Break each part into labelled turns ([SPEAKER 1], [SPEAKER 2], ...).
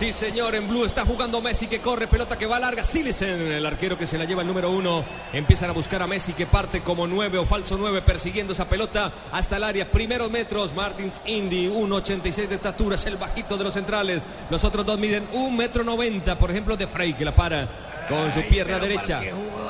[SPEAKER 1] Sí, señor, en Blue está jugando Messi que corre, pelota que va larga. Silesen, el arquero que se la lleva el número uno. Empiezan a buscar a Messi que parte como nueve o falso nueve persiguiendo esa pelota hasta el área. Primeros metros, Martins Indy, 1.86 de estatura, es el bajito de los centrales. Los otros dos miden un metro noventa, por ejemplo, de Frey que la para con su pierna derecha.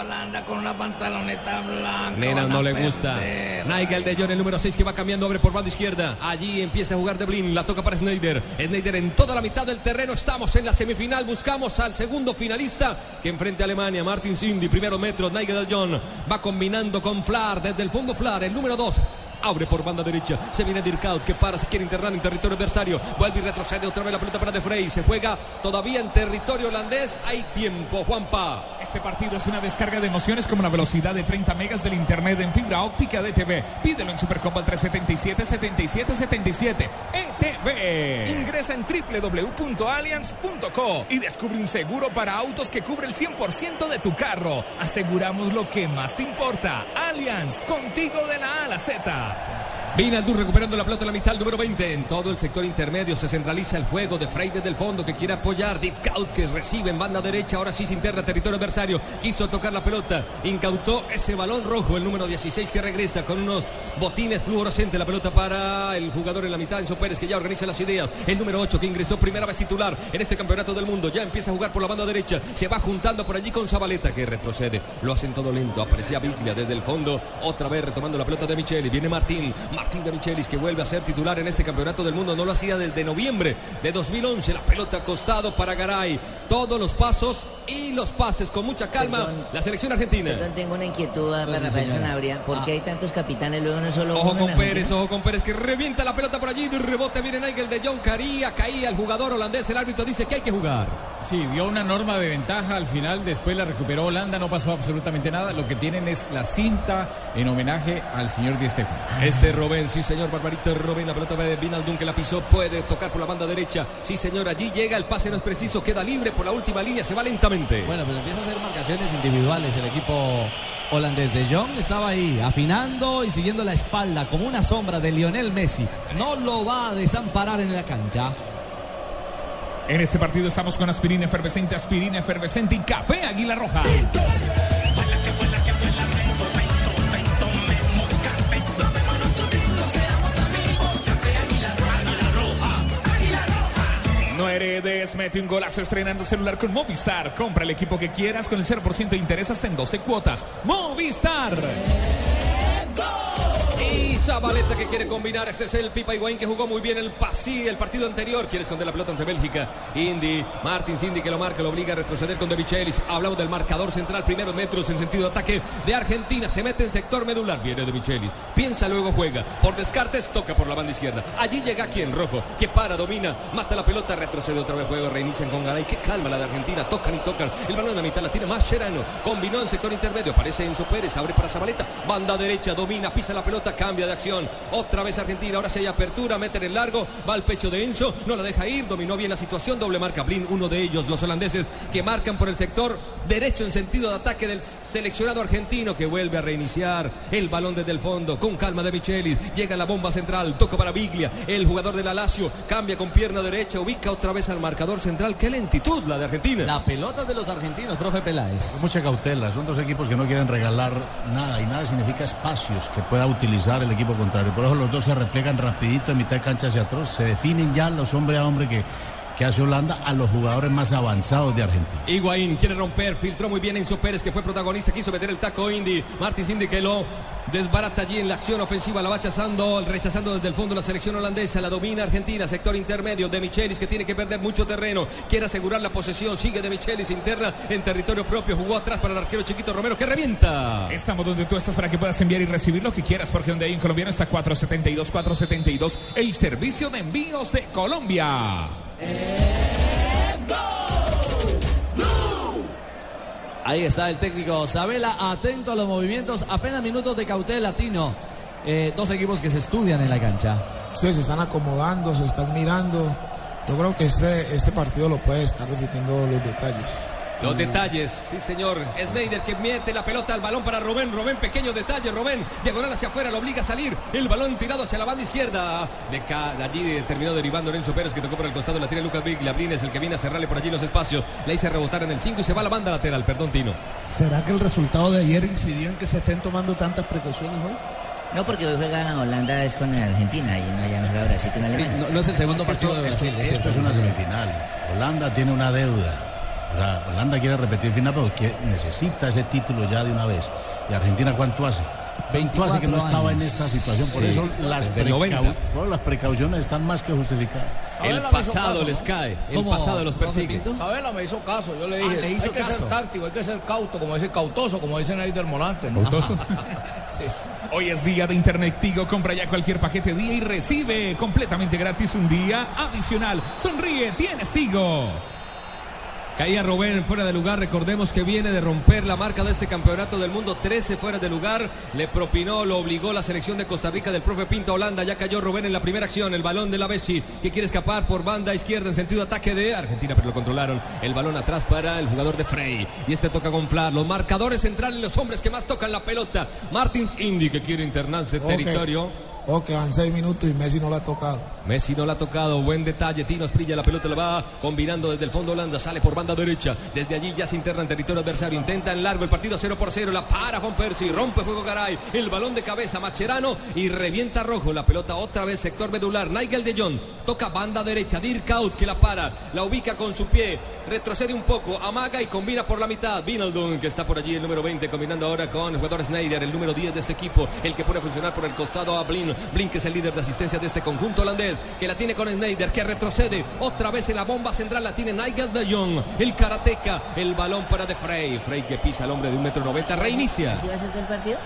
[SPEAKER 2] Holanda con una pantaloneta blanca.
[SPEAKER 1] Nena
[SPEAKER 2] van
[SPEAKER 1] no le gusta. Nigel de Jong, el número 6 que va cambiando, abre por banda izquierda. Allí empieza a jugar De Blin, la toca para Snyder. Snyder en toda la mitad del terreno. Estamos en la semifinal. Buscamos al segundo finalista que enfrente a Alemania. Martin Cindy, primeros metros. Nigel de Jong va combinando con Flar desde el fondo. Flar, el número 2. Abre por banda derecha. Se viene Dirkaut que para, se quiere internar en territorio adversario. Vuelve y retrocede otra vez la pelota para De Frey. Se juega todavía en territorio holandés. Hay tiempo, Juanpa.
[SPEAKER 3] Este partido es una descarga de emociones como la velocidad de 30 megas del internet en fibra óptica de TV. Pídelo en Supercombo al 377 7777 ETV. Ingresa en www.allianz.co y descubre un seguro para autos que cubre el 100% de tu carro. Aseguramos lo que más te importa. Allianz, contigo de la A a la Z.
[SPEAKER 1] Vinaldur recuperando la pelota en la mitad, número 20. En todo el sector intermedio se centraliza el juego de Frey desde el fondo que quiere apoyar. Deep Kaut que recibe en banda derecha. Ahora sí se interna territorio adversario. Quiso tocar la pelota. Incautó ese balón rojo, el número 16 que regresa con unos botines fluorescentes. La pelota para el jugador en la mitad, Enzo Pérez, que ya organiza las ideas. El número 8 que ingresó primera vez titular en este campeonato del mundo. Ya empieza a jugar por la banda derecha. Se va juntando por allí con Zabaleta que retrocede. Lo hacen todo lento. Aparecía Biglia desde el fondo. Otra vez retomando la pelota de Micheli. Viene Martín. Martín de Michelis que vuelve a ser titular en este campeonato del mundo. No lo hacía desde noviembre de 2011. La pelota a costado para Garay. Todos los pasos y los pases con mucha calma.
[SPEAKER 4] Perdón.
[SPEAKER 1] La selección argentina.
[SPEAKER 4] Perdón, tengo una inquietud para Rafael Sanabria. ¿Por qué hay tantos capitanes luego no solo
[SPEAKER 1] Ojo
[SPEAKER 4] uno
[SPEAKER 1] con Pérez,
[SPEAKER 4] Argentina?
[SPEAKER 1] ojo con Pérez que revienta la pelota por allí. De rebote viene Nigel de John Caría. Caía el jugador holandés. El árbitro dice que hay que jugar.
[SPEAKER 5] Sí, dio una norma de ventaja al final, después la recuperó Holanda, no pasó absolutamente nada. Lo que tienen es la cinta en homenaje al señor Di Stéfano.
[SPEAKER 1] Este Robén, sí señor, Barbarito Robén, la pelota de Vinaldum que la pisó, puede tocar por la banda derecha. Sí señor, allí llega, el pase no es preciso, queda libre por la última línea, se va lentamente.
[SPEAKER 6] Bueno, pero empieza a hacer marcaciones individuales el equipo holandés de Jong estaba ahí afinando y siguiendo la espalda como una sombra de Lionel Messi. No lo va a desamparar en la cancha.
[SPEAKER 3] En este partido estamos con aspirina efervescente, aspirina efervescente y café Águila Roja. Heredes, mete un golazo estrenando celular con Movistar. Compra el equipo que quieras con el 0% de interés hasta en 12 cuotas. Movistar.
[SPEAKER 1] Zabaleta que quiere combinar. Este es el Pipa Higuaín que jugó muy bien el pasí, el partido anterior. Quiere esconder la pelota ante Bélgica. Indy, Martins Indy que lo marca, lo obliga a retroceder con De Michelis. Hablamos del marcador central, primeros metros en sentido de ataque de Argentina. Se mete en sector medular. Viene De Michelis. Piensa, luego juega. Por descartes, toca por la banda izquierda. Allí llega quien, Rojo, que para, domina, mata la pelota, retrocede otra vez juego. Reinician con Garay. Qué calma la de Argentina. Tocan y tocan. El balón en la mitad la tiene más Cherano. Combinó en sector intermedio. Aparece Enzo Pérez. Abre para Zabaleta. Banda derecha, domina, pisa la pelota, cambia de acción. Otra vez Argentina. Ahora sí hay apertura. Meten el largo. Va al pecho de Enzo. No la deja ir. Dominó bien la situación. Doble marca Blin. Uno de ellos, los holandeses, que marcan por el sector derecho en sentido de ataque del seleccionado argentino que vuelve a reiniciar el balón desde el fondo. Con calma de Michelis. Llega la bomba central. Toca para Biglia. El jugador de la Lazio. Cambia con pierna derecha. Ubica otra vez al marcador central. Qué lentitud la de Argentina.
[SPEAKER 6] La pelota de los argentinos, profe Peláez.
[SPEAKER 7] Mucha cautela, son dos equipos que no quieren regalar nada y nada significa espacios que pueda utilizar el equipo contrario. Por eso los dos se replegan rapidito en mitad de cancha hacia atrás, se definen ya los hombre a hombre que, que hace Holanda a los jugadores más avanzados de Argentina.
[SPEAKER 1] Higuaín quiere romper, filtró muy bien Enzo Pérez, que fue protagonista, quiso meter el taco Indy. Martins Indy que lo desbarata allí en la acción ofensiva, la va rechazando, rechazando desde el fondo la selección holandesa, la domina Argentina, sector intermedio de Michelis que tiene que perder mucho terreno, quiere asegurar la posesión, sigue de Michelis interna en territorio propio, jugó atrás para el arquero chiquito Romero que revienta.
[SPEAKER 3] Estamos donde tú estás para que puedas enviar y recibir lo que quieras, porque donde hay en colombiano está 472, 472, el servicio de envíos de Colombia.
[SPEAKER 6] Ahí está el técnico Sabela, atento a los movimientos, apenas minutos de cautela latino. Eh, dos equipos que se estudian en la cancha.
[SPEAKER 8] Sí, se están acomodando, se están mirando. Yo creo que este, este partido lo puede estar repitiendo los detalles.
[SPEAKER 1] Los detalles, sí señor. Snyder que mete la pelota al balón para Robén. Robén, pequeño detalle. Robén, diagonal hacia afuera, lo obliga a salir. El balón tirado hacia la banda izquierda. De, acá, de allí terminó derivando Lorenzo Pérez que tocó por el costado. La tira Lucas Big. Labrín es el que viene a cerrarle por allí los espacios. La hice rebotar en el 5 y se va a la banda lateral. Perdón, Tino.
[SPEAKER 9] ¿Será que el resultado de ayer incidió en que se estén tomando tantas precauciones hoy?
[SPEAKER 4] No, porque hoy juega Holanda es con Argentina y no ya no juega Brasil con Alemania.
[SPEAKER 6] no, no es el segundo partido de Brasil. es
[SPEAKER 7] Esto es una semifinal. Holanda tiene una deuda. O sea, Holanda quiere repetir final, pero que necesita ese título ya de una vez. ¿Y Argentina cuánto hace? ¿Cuánto hace que no
[SPEAKER 6] 24
[SPEAKER 7] estaba en esta situación? Por
[SPEAKER 6] Sí,
[SPEAKER 7] eso las,
[SPEAKER 1] desde el 90.
[SPEAKER 7] precau- bueno, las precauciones están más que justificadas.
[SPEAKER 1] El pasado les cae. El
[SPEAKER 6] ¿Cómo,
[SPEAKER 1] pasado los persigue.
[SPEAKER 2] Sabela me hizo caso, yo le
[SPEAKER 6] Ah,
[SPEAKER 2] dije,
[SPEAKER 6] le hizo
[SPEAKER 2] hay que
[SPEAKER 6] caso.
[SPEAKER 2] ser táctico, hay que ser cauto, como dice cautoso, como dicen ahí del Morante. ¿no?
[SPEAKER 3] ¿Gustoso? Hoy es día de Internet Tigo. Compra ya cualquier paquete día y recibe completamente gratis un día adicional. Sonríe, tienes Tigo.
[SPEAKER 1] Caía Rubén fuera de lugar. Recordemos que viene de romper la marca de este campeonato del mundo. 13 fuera de lugar. Le propinó, lo obligó la selección de Costa Rica del profe Pinto Holanda. Ya cayó Rubén en la primera acción. El balón de la Bessi que quiere escapar por banda izquierda en sentido ataque de Argentina, pero lo controlaron. El balón atrás para el jugador de Frey. Y este toca con Flar. Los marcadores centrales, los hombres que más tocan la pelota. Martins Indy que quiere internarse en
[SPEAKER 8] Ok.
[SPEAKER 1] territorio.
[SPEAKER 8] Oh, que van seis minutos y Messi no lo ha tocado.
[SPEAKER 1] Messi no la ha tocado, buen detalle, Tino Asprilla, la pelota la va combinando desde el fondo Holanda, sale por banda derecha, desde allí ya se interna en territorio adversario, intenta en largo el partido 0 por 0, la para Juan Percy, rompe juego Garay, el balón de cabeza Macherano y revienta rojo, la pelota otra vez sector medular, Nigel de Jong, toca banda derecha, Dirk Out que la para, la ubica con su pie, retrocede un poco, amaga y combina por la mitad, Vinaldun que está por allí el número 20, combinando ahora con el jugador Snyder, el número 10 de este equipo, el que pone a funcionar por el costado a Blin, Blin que es el líder de asistencia de este conjunto holandés, que la tiene con Snyder, que retrocede otra vez en la bomba central, la tiene Nigel de Jong, el karateca, el balón para De Frey, Frey que pisa al hombre de un metro noventa, reinicia.
[SPEAKER 4] ¿Sí va del partido?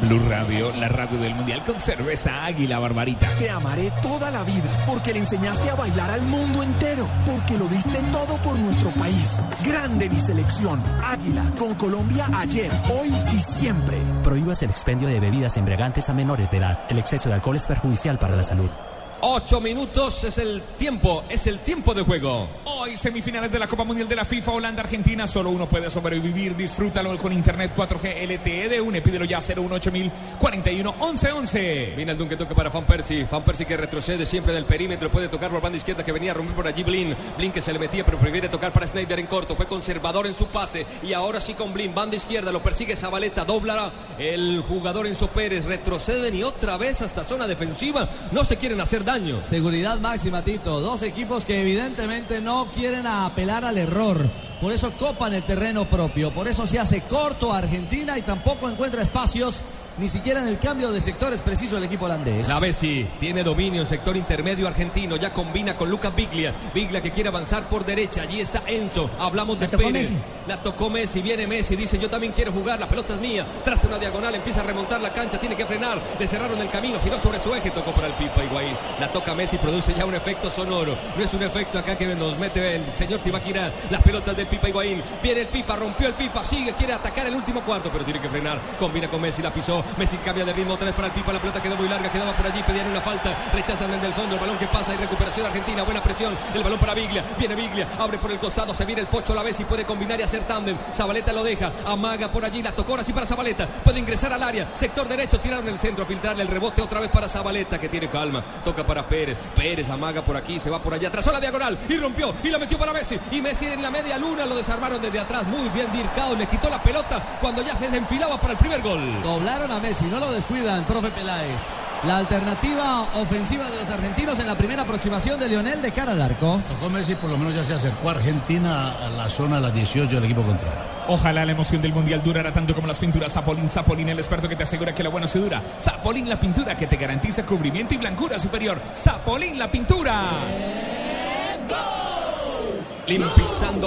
[SPEAKER 3] Blue Radio, la radio del mundial con cerveza águila barbarita.
[SPEAKER 10] Te amaré toda la vida porque le enseñaste a bailar al mundo entero, porque lo diste todo por nuestro país. Grande mi selección. Águila con Colombia ayer, hoy y siempre.
[SPEAKER 11] Prohíbas el expendio de bebidas embriagantes a menores de edad. El exceso de alcohol es perjudicial para la salud.
[SPEAKER 1] Ocho minutos es el tiempo, es el tiempo de juego.
[SPEAKER 3] Hoy semifinales de la Copa Mundial de la FIFA Holanda-Argentina. Solo uno puede sobrevivir. Disfrútalo con Internet 4G LTE de UNE. Pídelo ya 018000 41 11 11.
[SPEAKER 1] Viene el que toca para Van Persie. Van Persie que retrocede siempre del perímetro. Puede tocar por banda izquierda que venía a romper por allí Blin. Blin que se le metía, pero prefiere tocar para Snyder en corto. Fue conservador en su pase. Y ahora sí con Blin. Banda izquierda. Lo persigue Zabaleta. Doblará el jugador Enzo Pérez. Retroceden y otra vez hasta zona defensiva. No se quieren hacer daño.
[SPEAKER 6] Seguridad máxima, Tito. Dos equipos que evidentemente no quieren apelar al error. Por eso copan el terreno propio. Por eso se hace corto a Argentina y tampoco encuentra espacios ni siquiera en el cambio de sectores preciso el equipo holandés.
[SPEAKER 1] La Bessi tiene dominio en sector intermedio argentino. Ya combina con Lucas Biglia. Biglia que quiere avanzar por derecha. Allí está Enzo. Hablamos de
[SPEAKER 4] La tocó
[SPEAKER 1] Pérez.
[SPEAKER 4] Messi.
[SPEAKER 1] La tocó Messi. Viene Messi. Dice yo también quiero jugar. La pelota es mía. Traza una diagonal. Empieza a remontar la cancha. Tiene que frenar. Le cerraron el camino. Giró sobre su eje. Tocó para el Pipa Higuaín. La toca Messi. Produce ya un efecto sonoro. No es un efecto acá que nos mete el señor Tibaquira. Las pelotas del Pipa Higuaín. Viene el Pipa. Rompió el Pipa. Sigue. Quiere atacar el último cuarto. Pero tiene que frenar. Combina con Messi. La pisó. Messi cambia de ritmo. Vez para el Pipa. La pelota quedó muy larga. Quedaba por allí. Pedían una falta. Rechazan desde el fondo. El balón que pasa y recuperación argentina. Buena presión. El balón para Biglia. Viene Biglia. Abre por el costado. Se viene el pocho a la vez y puede combinar y hacer tándem. Zabaleta lo deja. Amaga por allí. La tocó ahora sí para Zabaleta. Puede ingresar al área. Sector derecho. Tiraron el centro. Filtrarle el rebote otra vez para Zabaleta que tiene calma. Toca para Pérez. Pérez amaga por aquí. Se va por allá. Trazó la diagonal. Y rompió. Y la metió para Messi. Y Messi en la media luna. una, lo desarmaron desde atrás. Muy bien Dircao, le quitó la pelota cuando ya se enfilaba para el primer gol.
[SPEAKER 6] Doblaron a Messi, no lo descuidan, profe Peláez. La alternativa ofensiva de los argentinos en la primera aproximación de Lionel de cara al arco.
[SPEAKER 7] Tocó Messi, por lo menos ya se acercó a Argentina a la zona de las 18 del equipo contrario.
[SPEAKER 3] Ojalá la emoción del mundial durara tanto como las pinturas Zapolín. Zapolín, el experto que te asegura que la buena se dura. Zapolín, la pintura que te garantiza cubrimiento y blancura superior. Zapolín, la pintura.
[SPEAKER 1] Blin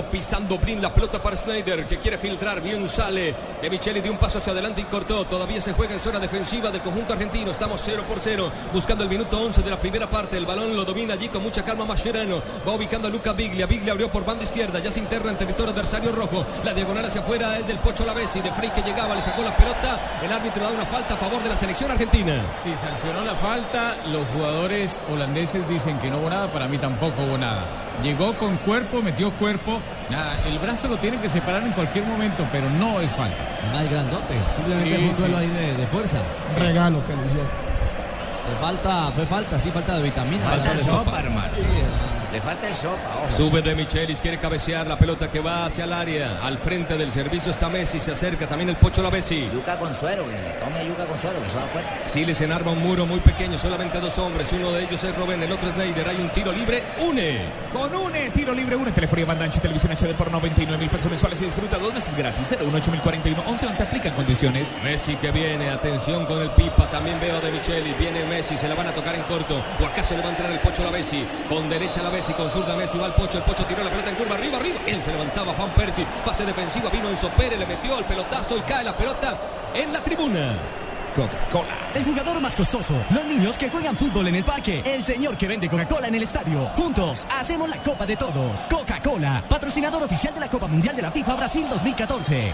[SPEAKER 1] pisando, Blin, la pelota para Snyder que quiere filtrar, bien sale. De Micheli de un paso hacia adelante y cortó, todavía se juega en zona defensiva del conjunto argentino, estamos 0 por 0, buscando el minuto 11 de la primera parte, el balón lo domina allí con mucha calma Mascherano, va ubicando a Luca Biglia, Biglia abrió por banda izquierda, ya se interna en territorio adversario rojo, la diagonal hacia afuera es del Pocho Lavesi, de Frey que llegaba, le sacó la pelota, el árbitro da una falta a favor de la selección argentina.
[SPEAKER 5] Sí, sancionó la falta. Los jugadores holandeses dicen que no hubo nada. Para mí tampoco hubo nada. Llegó con cuerpo, metió cuerpo. Nada, el brazo lo tienen que separar en cualquier momento, pero no es falta.
[SPEAKER 6] Más grandote. Simplemente
[SPEAKER 5] Sí,
[SPEAKER 6] un duelo
[SPEAKER 5] sí.
[SPEAKER 6] ahí de, de fuerza.
[SPEAKER 8] Un regalo que le hicieron.
[SPEAKER 6] Fue falta, fue falta, sí, falta de vitamina.
[SPEAKER 4] Falta
[SPEAKER 6] de
[SPEAKER 4] sopa, hermano. Le falta el sopa, ojo.
[SPEAKER 1] Sube de Michelis, quiere cabecear la pelota que va hacia el área. Al frente del servicio está Messi, se acerca también el Pocho Lavesi.
[SPEAKER 4] Yuca con suero, que tome yuca con suero, que eso da fuerza.
[SPEAKER 1] Siles enarma un muro muy pequeño, solamente dos hombres. Uno de ellos es Robben, el otro es Snyder. Hay un tiro libre, une.
[SPEAKER 3] Con un tiro libre, una telefonía banda ancha y televisión HD por 99 mil pesos mensuales y disfruta dos meses gratis. 018 11 11 aplican condiciones.
[SPEAKER 1] Messi que viene, atención con el Pipa, también veo de Micheli, viene Messi, se la van a tocar en corto, o acaso le va a entrar el Pocho Lavesi, con derecha Lavesi, con zurda Messi, va el Pocho, el Pocho tiró la pelota en curva, arriba, arriba, bien se levantaba Juan Percy, fase defensiva, vino Enzo Pérez, le metió el pelotazo y cae la pelota en la tribuna.
[SPEAKER 3] Coca-Cola.
[SPEAKER 12] El jugador más costoso, los niños que juegan fútbol en el parque, el señor que vende Coca-Cola en el estadio. Juntos hacemos la Copa de Todos. Coca-Cola, patrocinador oficial de la Copa Mundial de la FIFA Brasil 2014.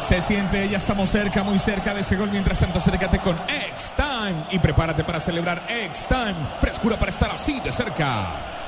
[SPEAKER 3] Se siente, ya estamos cerca, muy cerca de ese gol. Mientras tanto, acércate con X-Time y prepárate para celebrar X-Time. Frescura para estar así de cerca.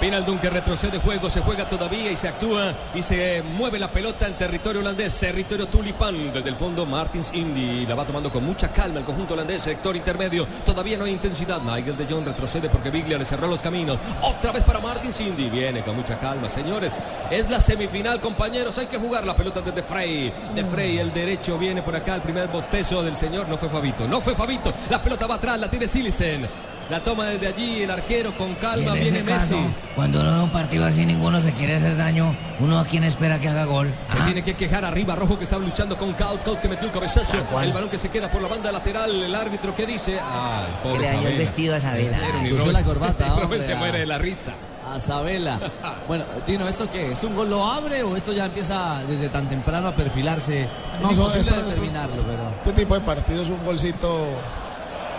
[SPEAKER 1] Pinaldum que retrocede juego, se juega todavía y se actúa y se mueve la pelota en territorio holandés, territorio tulipán. Desde el fondo Martins Indy la va tomando con mucha calma el conjunto holandés, sector intermedio. Todavía no hay intensidad. Nigel de Jong retrocede porque Biglia le cerró los caminos. Otra vez para Martins Indy. Viene con mucha calma, señores. Es la semifinal, compañeros. Hay que jugar la pelota desde Frey. De Frey, el derecho viene por acá. El primer bostezo del señor. No fue Fabito, no fue Fabito. La pelota va atrás, la tiene Silicen. La toma desde allí el arquero con calma.
[SPEAKER 4] en
[SPEAKER 1] Viene Messi.
[SPEAKER 4] cuando uno ve un partido así, ninguno se quiere hacer daño. Uno a quien espera que haga gol.
[SPEAKER 1] Se
[SPEAKER 4] Ah,
[SPEAKER 1] tiene que quejar arriba, Rojo que está luchando con Kaut, Kaut que metió el cabezazo, el balón que se queda por la banda lateral, el árbitro que dice, ay,
[SPEAKER 4] que
[SPEAKER 1] pobre
[SPEAKER 4] le dañó el vestido a Isabela.
[SPEAKER 6] La corbata, hombre,
[SPEAKER 1] se
[SPEAKER 6] ah.
[SPEAKER 1] muere de la risa.
[SPEAKER 6] A Sabela. Bueno, Tino, ¿esto qué? ¿Esto un gol lo abre o esto ya empieza desde tan temprano a perfilarse? Es
[SPEAKER 8] No, son
[SPEAKER 6] imposible
[SPEAKER 8] estos-
[SPEAKER 6] determinarlo, pero...
[SPEAKER 8] Este tipo de partidos, un golcito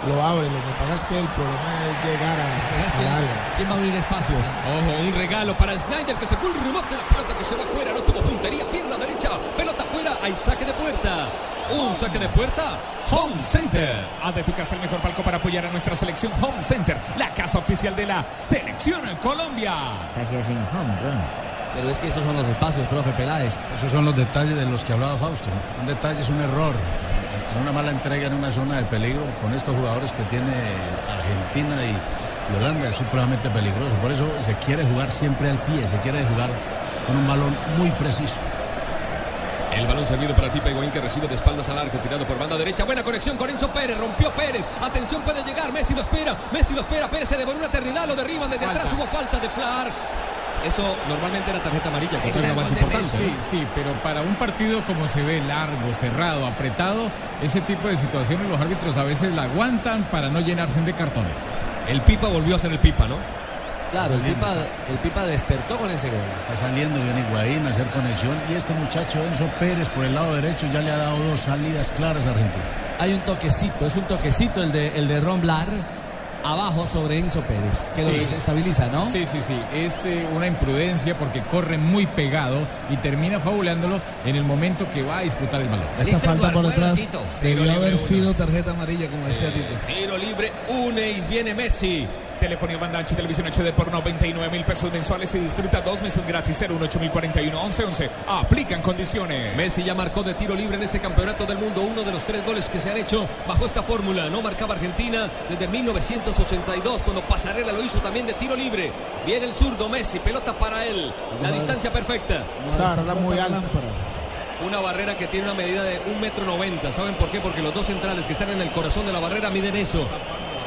[SPEAKER 8] lo abre. Lo que pasa es que el problema es llegar a-
[SPEAKER 6] Es
[SPEAKER 8] al área.
[SPEAKER 6] ¿Quién va a abrir espacios?
[SPEAKER 1] Ojo, un regalo para Snyder que sacó el rebote, la pelota que se va fuera, no tuvo puntería, pierna derecha, pelota fuera, hay saque de puerta. Un saque de puerta, Home Center.
[SPEAKER 3] Haz de tu casa el mejor palco para apoyar a nuestra selección Home Center, la casa oficial de la selección en Colombia.
[SPEAKER 4] Casi hacen home run.
[SPEAKER 6] Pero es que esos son los espacios, profe Peláez.
[SPEAKER 7] Esos son los detalles de los que hablaba Fausto. Un detalle es un error. En una mala entrega en una zona de peligro con estos jugadores que tiene Argentina y, y Holanda es supremamente peligroso. Por eso se quiere jugar siempre al pie, se quiere jugar con un balón muy preciso.
[SPEAKER 1] El balón servido para el Pipa Higuaín que recibe de espaldas al arco, tirado por banda derecha. Buena conexión con Enzo Pérez, rompió Pérez. Atención, puede llegar. Messi lo espera, Messi lo espera. Pérez se devoró una eternidad, lo derriban desde atrás. Hubo falta de Flar. Eso normalmente era tarjeta amarilla, que es lo más importante.
[SPEAKER 5] Sí, sí, pero para un partido como se ve largo, cerrado, apretado, ese tipo de situaciones los árbitros a veces la aguantan para no llenarse de cartones.
[SPEAKER 1] El Pipa volvió a ser el Pipa, ¿no?
[SPEAKER 6] Claro, el Pipa, el Pipa despertó con ese gol.
[SPEAKER 7] Está saliendo bien Higuaín a hacer conexión y este muchacho Enzo Pérez por el lado derecho ya le ha dado dos salidas claras a Argentina.
[SPEAKER 6] Hay un toquecito, es un toquecito el de, el de Ron Blar abajo sobre Enzo Pérez, que lo
[SPEAKER 5] Sí.
[SPEAKER 6] desestabiliza, ¿no?
[SPEAKER 5] Sí, sí, sí. Es eh, una imprudencia porque corre muy pegado y termina fabulándolo en el momento que va a disputar el balón.
[SPEAKER 9] Esa falta por detrás
[SPEAKER 1] Tiro
[SPEAKER 9] debió haber
[SPEAKER 1] uno.
[SPEAKER 9] sido tarjeta amarilla, como decía Tito.
[SPEAKER 1] Tiro libre, une y viene Messi.
[SPEAKER 3] Telefonía banda ancha y televisión HD por 99 mil pesos mensuales y disfruta dos meses gratis. 018041 1111. Aplican condiciones.
[SPEAKER 1] Messi ya marcó de tiro libre en este campeonato del mundo. Uno de los tres goles que se han hecho bajo esta fórmula. No marcaba Argentina desde 1982, cuando Pasarela lo hizo también de tiro libre. Viene el zurdo Messi, pelota para él. La distancia perfecta.
[SPEAKER 8] Esa barrera muy alta.
[SPEAKER 1] Una barrera que tiene una medida de un metro noventa. ¿Saben por qué? Porque los dos centrales que están en el corazón de la barrera miden eso.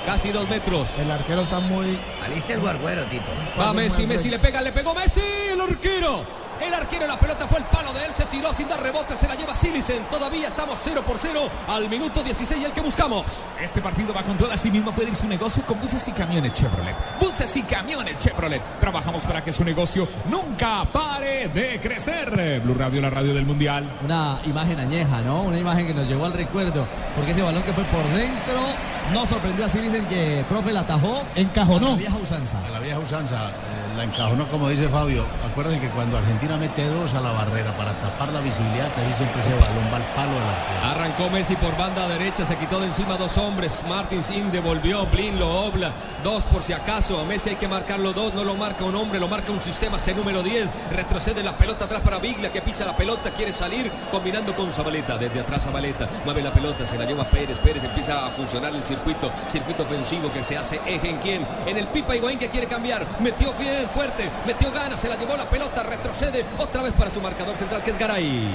[SPEAKER 1] Casi dos metros.
[SPEAKER 8] El arquero está muy.
[SPEAKER 4] Aliste el guarguero, Tito.
[SPEAKER 1] Va Messi, Messi le pega, le pegó Messi, el arquero. El arquero, la pelota fue el palo de él, se tiró sin dar rebote, se la lleva Silicen. Todavía estamos 0 por 0 al minuto 16 y el que buscamos.
[SPEAKER 3] Este partido va con todo, así mismo puede ir su negocio con buses y camiones Chevrolet. Buses y camiones Chevrolet. Trabajamos para que su negocio nunca pare de crecer. Blue Radio, la radio del Mundial.
[SPEAKER 6] Una imagen añeja, ¿no? Una imagen que nos llevó al recuerdo. Porque ese balón que fue por dentro no sorprendió así dicen que profe la atajó.
[SPEAKER 9] Encajonó.
[SPEAKER 6] A la vieja usanza.
[SPEAKER 7] A la vieja usanza. eh, la encajonó, como dice Fabio. Acuérdense que cuando Argentina mete dos a la barrera para tapar la visibilidad, casi siempre ese balón va al palo de la
[SPEAKER 1] Arrancó Messi por banda derecha, se quitó de encima dos hombres. Martins Sin devolvió, Blin lo obla. Dos por si acaso. A Messi hay que marcarlo dos, no lo marca un hombre, lo marca un sistema este número 10. Retrocede la pelota atrás para Biglia que pisa la pelota, quiere salir combinando con Zabaleta. Desde atrás Zabaleta mueve la pelota, se la lleva Pérez. Pérez empieza a funcionar el circuito, circuito ofensivo que se hace eje en quién. En el Pipa Higuaín que quiere cambiar. Metió bien fuerte, metió ganas, se la llevó la pelota, retrocede otra vez para su marcador central que es Garay.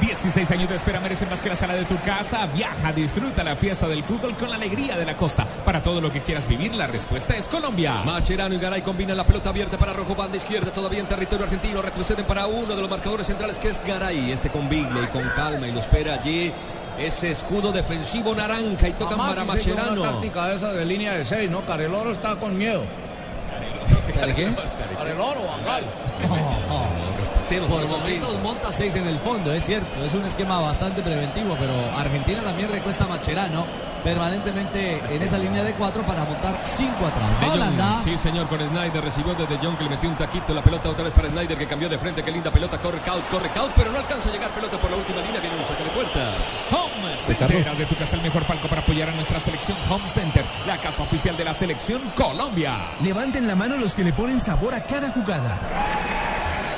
[SPEAKER 3] 16 años de espera merecen más que la sala de tu casa. Viaja, disfruta la fiesta del fútbol con la alegría de la costa. Para todo lo que quieras vivir, la respuesta es Colombia.
[SPEAKER 1] Macherano y Garay combinan la pelota abierta para Rojo, banda izquierda, todavía en territorio argentino. Retroceden para uno de los marcadores centrales que es Garay. Este con y con calma y lo espera allí. Ese escudo defensivo naranja y tocan
[SPEAKER 2] Jamás
[SPEAKER 1] para Macherano.
[SPEAKER 2] Una táctica esa de línea de seis, ¿no? Careloro está con miedo.
[SPEAKER 6] ¿Para qué?
[SPEAKER 2] Careloro, Bangal.
[SPEAKER 6] Por momentos monta seis en el fondo, es cierto. Es un esquema bastante preventivo, pero Argentina también recuesta a Macherano permanentemente en esa línea de cuatro para montar cinco atrás. Holanda.
[SPEAKER 1] Sí, señor, con Snyder recibió desde John que le metió un taquito. La pelota otra vez para Snyder que cambió de frente. Qué linda pelota. Corre Kaut, corre Kaut, pero no alcanza a llegar pelota por la última línea. Viene un saque de puerta.
[SPEAKER 3] Home Center de tu casa, el mejor palco para apoyar a nuestra selección. Home Center, la casa oficial de la selección Colombia.
[SPEAKER 13] Levanten la mano los que le ponen sabor a cada jugada.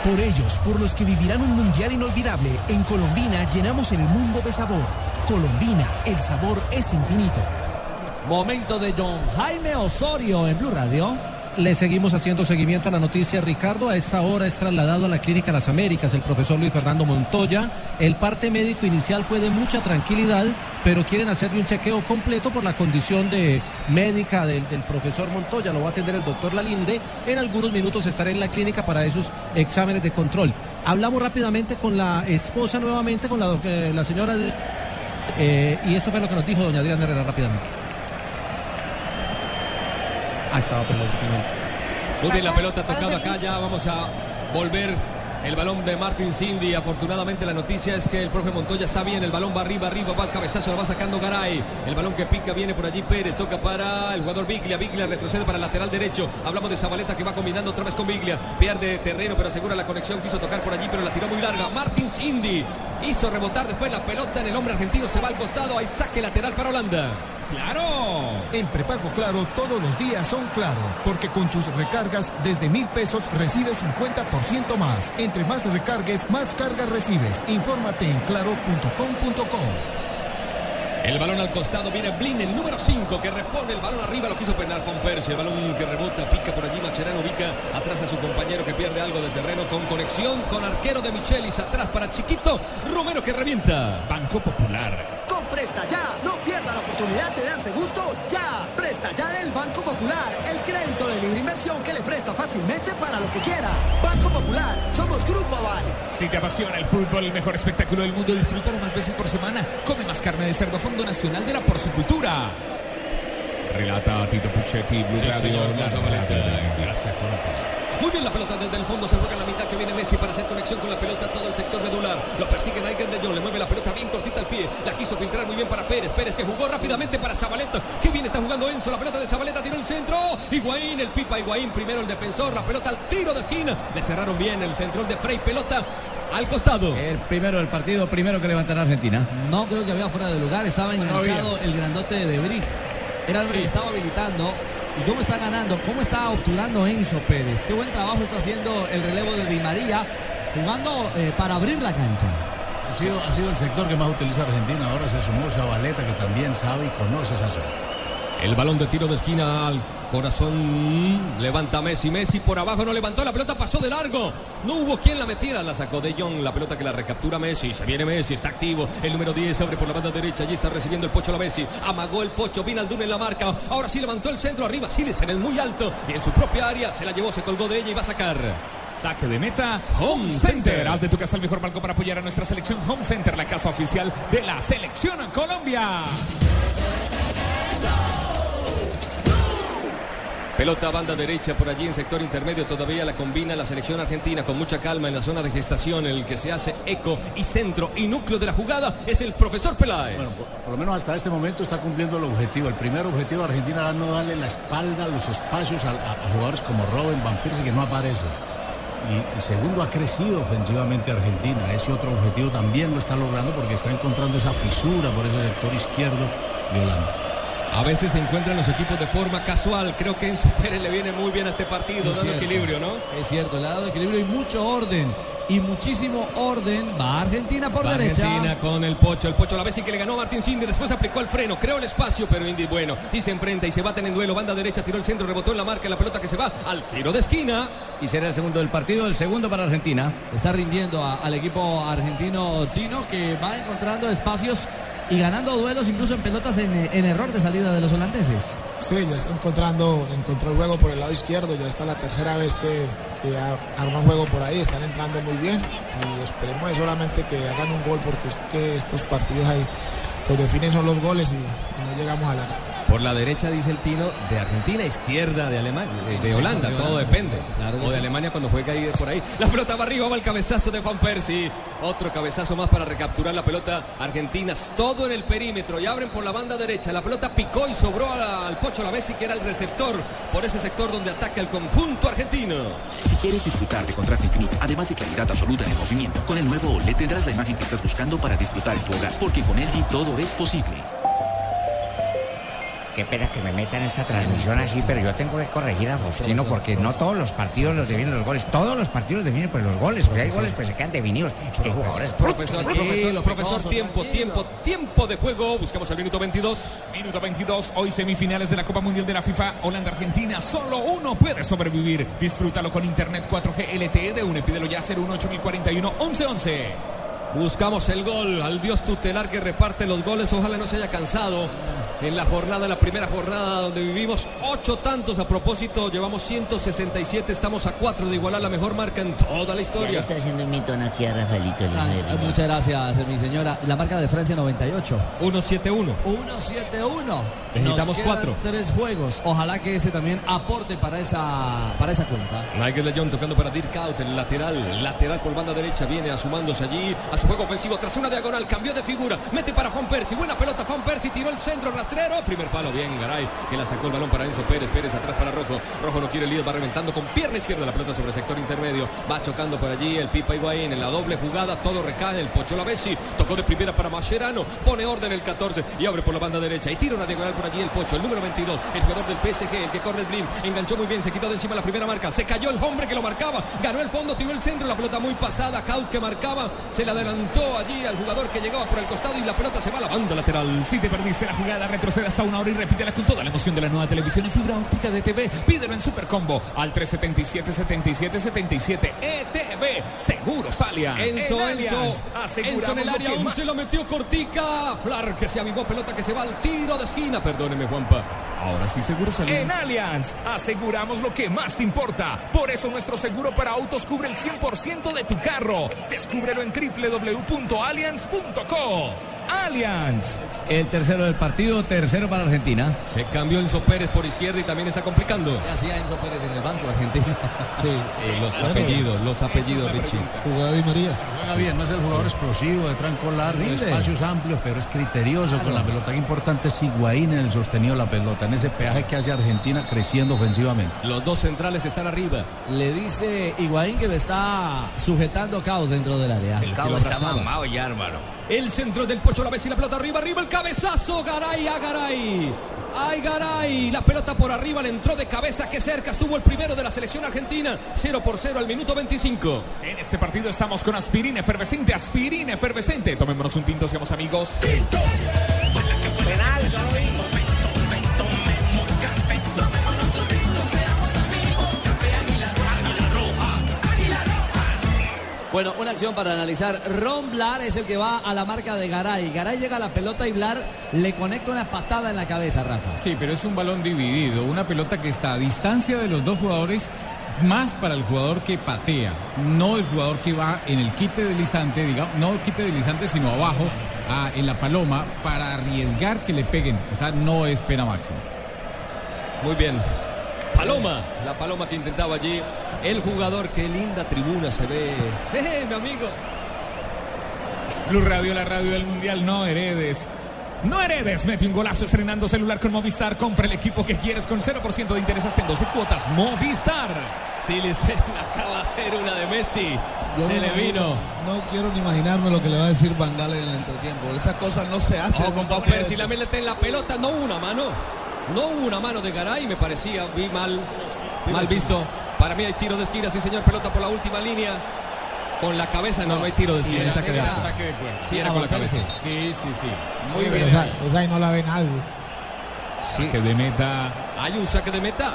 [SPEAKER 13] Por ellos, por los que vivirán un mundial inolvidable, en Colombina llenamos el mundo de sabor. Colombina, el sabor es infinito.
[SPEAKER 6] Momento de John Jaime Osorio en Blue Radio.
[SPEAKER 14] Le seguimos haciendo seguimiento a la noticia, Ricardo. A esta hora es trasladado a la Clínica Las Américas el profesor Luis Fernando Montoya. El parte médico inicial fue de mucha tranquilidad, pero quieren hacerle un chequeo completo por la condición de médica del, profesor Montoya. Lo va a atender el doctor Lalinde. En algunos minutos estaré en la clínica para esos exámenes de control. Hablamos rápidamente con la esposa nuevamente, con la, eh, la señora. eh, y esto fue lo que nos dijo doña Adriana Herrera rápidamente. Ah, estaba perdón.
[SPEAKER 1] Muy bien, la pelota tocada acá. Ya vamos a volver. El balón de Martin Cindy. Afortunadamente la noticia es que el profe Montoya está bien. El balón va arriba, arriba, va al cabezazo, lo va sacando Garay. El balón que pica viene por allí Pérez. Toca para el jugador Biglia. Biglia retrocede para el lateral derecho. Hablamos de Zabaleta que va combinando otra vez con Biglia. Pierde terreno, pero asegura la conexión. Quiso tocar por allí, pero la tiró muy larga. Martin Cindy hizo rebotar después la pelota en el hombre argentino. Se va al costado. Hay saque lateral para Holanda.
[SPEAKER 3] ¡Claro!
[SPEAKER 13] En prepago Claro todos los días son Claro, porque con tus recargas desde mil pesos recibes 50% más. Entre más recargues, más cargas recibes. Infórmate en claro.com.co.
[SPEAKER 1] El balón al costado viene Blin, el número 5 que repone el balón arriba, lo quiso penar con Persia. El balón que rebota, pica por allí. Macherano ubica atrás a su compañero que pierde algo de terreno con conexión con arquero de Michelis. Atrás para Chiquito, Romero que revienta.
[SPEAKER 3] Banco Popular.
[SPEAKER 15] Con Presta Ya, no oportunidad de darse gusto ya. Presta Ya del Banco Popular, el crédito de libre inversión que le presta fácilmente para lo que quiera. Banco Popular, somos Grupo Aval.
[SPEAKER 3] Si te apasiona el fútbol, el mejor espectáculo del mundo, disfrútalo más veces por semana. Come más carne de cerdo, Fondo Nacional de la Porcicultura. Relata Tito Puchetti, Blue
[SPEAKER 1] Sí,
[SPEAKER 3] Radio.
[SPEAKER 1] señor, Valenta.
[SPEAKER 3] del- Gracias, Juan.
[SPEAKER 1] Muy bien la pelota desde el fondo, se juega en la mitad que viene Messi para hacer conexión con la pelota, todo el sector medular. Lo persigue Nigel de Jong, le mueve la pelota bien cortita al pie. La quiso filtrar muy bien para Pérez. Pérez que jugó rápidamente para Zabaleta. Qué bien está jugando Enzo. La pelota de Zabaleta tiró el centro. Higuaín, el pipa Higuaín, primero el defensor. La pelota al tiro de esquina. Le cerraron bien el centro de Frey. Pelota al costado.
[SPEAKER 2] El primero del partido, primero que levantará Argentina.
[SPEAKER 6] No creo que había fuera de lugar, estaba enganchado el grandote de Brig. Era el que estaba habilitando ¿Y cómo está ganando? ¿Cómo está obturando Enzo Pérez? Qué buen trabajo está haciendo el relevo de Di María, jugando eh, para abrir la cancha.
[SPEAKER 7] Ha sido, ha sido el sector que más utiliza Argentina. Ahora se sumó Zabaleta, que también sabe y conoce esa zona.
[SPEAKER 1] El balón de tiro de esquina al corazón. Levanta Messi. Messi por abajo no levantó. La pelota pasó de largo. No hubo quien la metiera. La sacó de Jong. La pelota que la recaptura Messi. Se viene Messi. Está activo. El número 10 abre por la banda derecha. Allí está recibiendo el Pocho la Messi. Amagó el Pocho. Vinaldún en la marca. Ahora sí levantó el centro arriba. Siles en el muy alto. Y en su propia área se la llevó. Se colgó de ella y va a sacar.
[SPEAKER 3] Saque de meta.
[SPEAKER 1] Home Center.
[SPEAKER 3] Haz de tu casa el mejor banco para apoyar a nuestra selección. Home Center, la casa oficial de la selección Colombia.
[SPEAKER 1] Pelota banda derecha por allí en sector intermedio. Todavía la combina la selección argentina con mucha calma en la zona de gestación. En el que se hace eco y centro y núcleo de la jugada es el profesor Peláez.
[SPEAKER 7] Bueno, por, lo menos hasta este momento está cumpliendo el objetivo. El primer objetivo de Argentina era no darle la espalda, los espacios a, a- a jugadores como Robin, Van Persie, que no aparece. Y, y segundo, ha crecido ofensivamente Argentina. Ese otro objetivo también lo está logrando porque está encontrando esa fisura por ese sector izquierdo de Holanda.
[SPEAKER 1] A veces se encuentran los equipos de forma casual. Creo que Enzo Pérez le viene muy bien a este partido,
[SPEAKER 6] Es
[SPEAKER 1] dando
[SPEAKER 6] cierto.
[SPEAKER 1] equilibrio, ¿no?
[SPEAKER 6] Es cierto, le ha dado equilibrio y mucho orden. Y muchísimo orden. Va Argentina por
[SPEAKER 1] Va
[SPEAKER 6] derecha.
[SPEAKER 1] Argentina con el Pocho, el Pocho la vez y que le ganó a Martín Cindy, después aplicó el freno, creó el espacio, pero Indy bueno, y se enfrenta y se baten en duelo, banda derecha, tiró el centro, rebotó en la marca, la pelota que se va al tiro de esquina.
[SPEAKER 16] Y será el segundo del partido, el segundo para Argentina.
[SPEAKER 6] Está rindiendo a- al equipo argentino Tino que va encontrando espacios y ganando duelos incluso en pelotas en, en error de salida de los holandeses.
[SPEAKER 8] Sí, ya está encontrando, encontró el juego por el lado izquierdo, ya está la tercera vez que, arman juego por ahí, están entrando muy bien y esperemos solamente que hagan un gol porque es que estos partidos ahí los definen son los goles y, y no llegamos a la
[SPEAKER 1] Por la derecha dice el Tino de Argentina, izquierda de Alemania, de, de Holanda, todo depende. O de
[SPEAKER 6] sí.
[SPEAKER 1] Alemania cuando juega ahí por ahí. La pelota va arriba, va el cabezazo de Van Persie. Otro cabezazo más para recapturar la pelota argentina. Todo en el perímetro y abren por la banda derecha. La pelota picó y sobró a- al Pocho Lavesi que era el receptor por ese sector donde ataca el conjunto argentino.
[SPEAKER 17] Si quieres disfrutar de contraste infinito, además de claridad absoluta en el movimiento, con el nuevo OLED tendrás la imagen que estás buscando para disfrutar en tu hogar, porque con LG todo es posible.
[SPEAKER 4] Qué pena que me metan esta transmisión así, pero yo tengo que corregir a Faustino porque no todos los partidos los definen los goles. Todos los partidos definen pues los goles. O sea, hay goles pues se quedan definidos. Es que hay jugadores
[SPEAKER 1] Profesor,
[SPEAKER 4] brutos,
[SPEAKER 1] profesor, tiempo, tiempo, tiempo de juego. Buscamos al minuto 22.
[SPEAKER 3] Minuto 22, hoy semifinales de la Copa Mundial de la FIFA, Holanda-Argentina. Solo uno puede sobrevivir. Disfrútalo con Internet 4G LTE de UNE. Pídelo ya 01841 1111.
[SPEAKER 1] Buscamos el gol al dios tutelar que reparte los goles. Ojalá no se haya cansado en la jornada, la primera jornada donde vivimos ocho tantos a propósito. Llevamos 167, estamos a cuatro de igualar la mejor marca en toda la
[SPEAKER 4] Ya le
[SPEAKER 1] historia.
[SPEAKER 4] estoy haciendo un mitón aquí a Rafaelito.
[SPEAKER 6] Ah, muchas gracias, mi señora. La marca de Francia 98.
[SPEAKER 1] 171.
[SPEAKER 6] 1-7-1.
[SPEAKER 1] Necesitamos cuatro.
[SPEAKER 6] Tres juegos. Ojalá que ese también aporte para esa, para esa cuenta.
[SPEAKER 1] Michael de Jong tocando para Dirk Out, el lateral, lateral por banda derecha, viene asumándose allí a su juego ofensivo tras una diagonal, cambió de figura, mete para Juan Percy, buena pelota Juan Percy, tiró el centro rastrero, primer palo, bien Garay, que la sacó el balón para Enzo Pérez, Pérez atrás para Rojo, Rojo no quiere el líder, va reventando con pierna izquierda la pelota sobre el sector intermedio, va chocando por allí el Pipa Higuaín en la doble jugada, todo recae, el Pocho Lavesi, tocó de primera para Mascherano, pone orden el 14 y abre por la banda derecha y tira una diagonal por allí el Pocho, el número 22, el jugador del PSG, el que corre el blin, enganchó muy bien, se quitó de encima la primera marca, se cayó el hombre que lo marcaba, ganó el fondo, tiró el centro, la pelota muy pasada, Kaut que marcaba, se le adelantó allí al jugador que llegaba por el costado y la pelota se va a la banda lateral.
[SPEAKER 3] Si te perdiste la jugada, retrocede hasta una hora y repítela con toda la emoción de la nueva televisión en fibra óptica de TV. Pídelo en Supercombo al 377-7777 ETV. E Seguros Allianz.
[SPEAKER 1] Enzo,
[SPEAKER 3] En
[SPEAKER 1] Enzo, Enzo en el
[SPEAKER 3] lo
[SPEAKER 1] área
[SPEAKER 3] que
[SPEAKER 1] 11 lo metió cortica. Flar que se avivó, pelota que se va al tiro de esquina. Perdóneme, Juanpa.
[SPEAKER 3] Ahora sí, Seguros Allianz. En Allianz, aseguramos lo que más te importa. Por eso nuestro seguro para autos cubre el 100% de tu carro. Descúbrelo en www.allianz.co. Allianz.
[SPEAKER 16] El tercero del partido, tercero para Argentina.
[SPEAKER 1] Se cambió Enzo Pérez por izquierda y también está complicando.
[SPEAKER 6] ¿Qué hacía Enzo Pérez en el banco argentino?
[SPEAKER 1] Sí, eh, los apellidos, los apellidos, Richie.
[SPEAKER 9] Jugada Di María.
[SPEAKER 7] Juega bien, no es el jugador explosivo, de tranco largo, de
[SPEAKER 6] Rinde.
[SPEAKER 7] espacios amplios, pero es criterioso con la pelota. Qué importante es Higuaín en el sostenido de la pelota, en ese peaje que hace Argentina creciendo ofensivamente.
[SPEAKER 1] Los dos centrales están arriba.
[SPEAKER 6] Le dice Higuaín que lo está sujetando Cao dentro del área.
[SPEAKER 1] El cabo está mamado
[SPEAKER 16] ya, hermano.
[SPEAKER 1] El centro del Pocho la vez y la pelota arriba, arriba el cabezazo. Garay a Garay. ¡Ay, Garay! La pelota por arriba le entró de cabeza. ¡Qué cerca estuvo el primero de la selección argentina! 0 por 0 al minuto 25.
[SPEAKER 3] En este partido estamos con aspirina efervescente, aspirina efervescente. Tomémonos un tinto, seamos amigos.
[SPEAKER 6] Bueno, una acción para analizar. Ron Blar es el que va a la marca de Garay. Garay llega a la pelota y Blar le conecta una patada en la cabeza, Rafa.
[SPEAKER 5] Sí, pero es un balón dividido, una pelota que está a distancia de los dos jugadores, más para el jugador que patea, no el jugador que va en el quite deslizante, digamos, no el quite deslizante, sino abajo, a- en la paloma, para arriesgar que le peguen. O sea, no es pena máxima.
[SPEAKER 1] Muy bien. Paloma, la paloma que intentaba allí. El jugador, qué linda tribuna se ve. ¡Eh, mi amigo!
[SPEAKER 3] Blue Radio, la radio del Mundial, no heredes. No heredes, mete un golazo estrenando celular con Movistar. Compra el equipo que quieres con 0% de interés hasta en 12 cuotas. Movistar.
[SPEAKER 1] Sí, le acaba de hacer una de Messi.
[SPEAKER 9] Yo
[SPEAKER 1] se le vino.
[SPEAKER 9] No quiero ni imaginarme lo que le va a decir Van Gaal en el entretiempo. Esas cosas no se hacen.
[SPEAKER 1] Con Van Persie, la mete en la pelota, no una mano. No hubo una mano de Garay, me parecía, vi mal, mal visto. Para mí hay tiro de esquina, sí señor, pelota por la última línea. Con la cabeza no, no hay tiro de esquina,
[SPEAKER 3] era-
[SPEAKER 1] saque de
[SPEAKER 3] era
[SPEAKER 1] arco.
[SPEAKER 3] saque de puerta.
[SPEAKER 1] Sí, era con la cabeza.
[SPEAKER 5] Sí, sí, sí.
[SPEAKER 8] Sí, pero esa, esa ahí no la ve nadie.
[SPEAKER 3] Saque de meta.
[SPEAKER 1] Hay un saque de meta.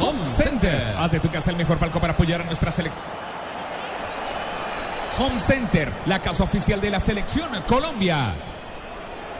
[SPEAKER 3] Home Center. Haz de tu casa el mejor palco para apoyar a nuestra selección. Home Center, la casa oficial de la selección Colombia.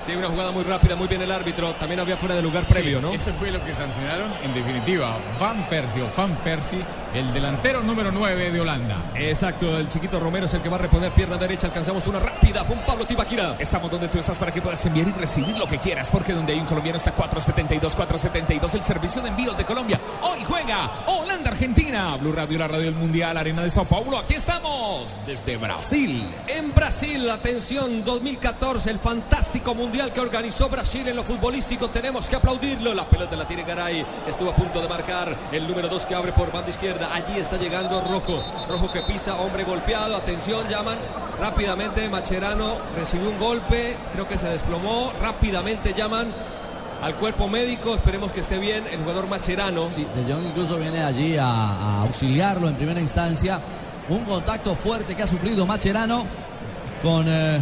[SPEAKER 1] Sí, una jugada muy rápida, muy bien el árbitro. También había fuera de lugar previo,
[SPEAKER 5] Sí,
[SPEAKER 1] ¿no?
[SPEAKER 5] Eso fue lo que sancionaron en definitiva. Van Persie o Van Persie, el delantero número 9 de Holanda.
[SPEAKER 1] Exacto, el chiquito Romero es el que va a reponer pierna derecha. Alcanzamos una rápida con Pablo Tibaquira.
[SPEAKER 3] Estamos donde tú estás para que puedas enviar y recibir lo que quieras, porque donde hay un colombiano está 472, 472, el servicio de envíos de Colombia. Hoy juega Holanda, Argentina, Blue Radio, la radio del Mundial, Arena de Sao Paulo. Aquí estamos desde Brasil.
[SPEAKER 1] En Brasil, atención, 2014, el fantástico mundial que organizó Brasil en lo futbolístico. Tenemos que aplaudirlo. La pelota la tiene Garay. Estuvo a punto de marcar el número 2 que abre por banda izquierda. Allí está llegando Rojo. Rojo que pisa, hombre golpeado. Atención, llaman rápidamente. Macherano recibió un golpe. Creo que se desplomó. Rápidamente llaman al cuerpo médico. Esperemos que esté bien el jugador Macherano.
[SPEAKER 6] Sí, De Jong incluso viene allí a, auxiliarlo en primera instancia. Un contacto fuerte que ha sufrido Macherano con eh.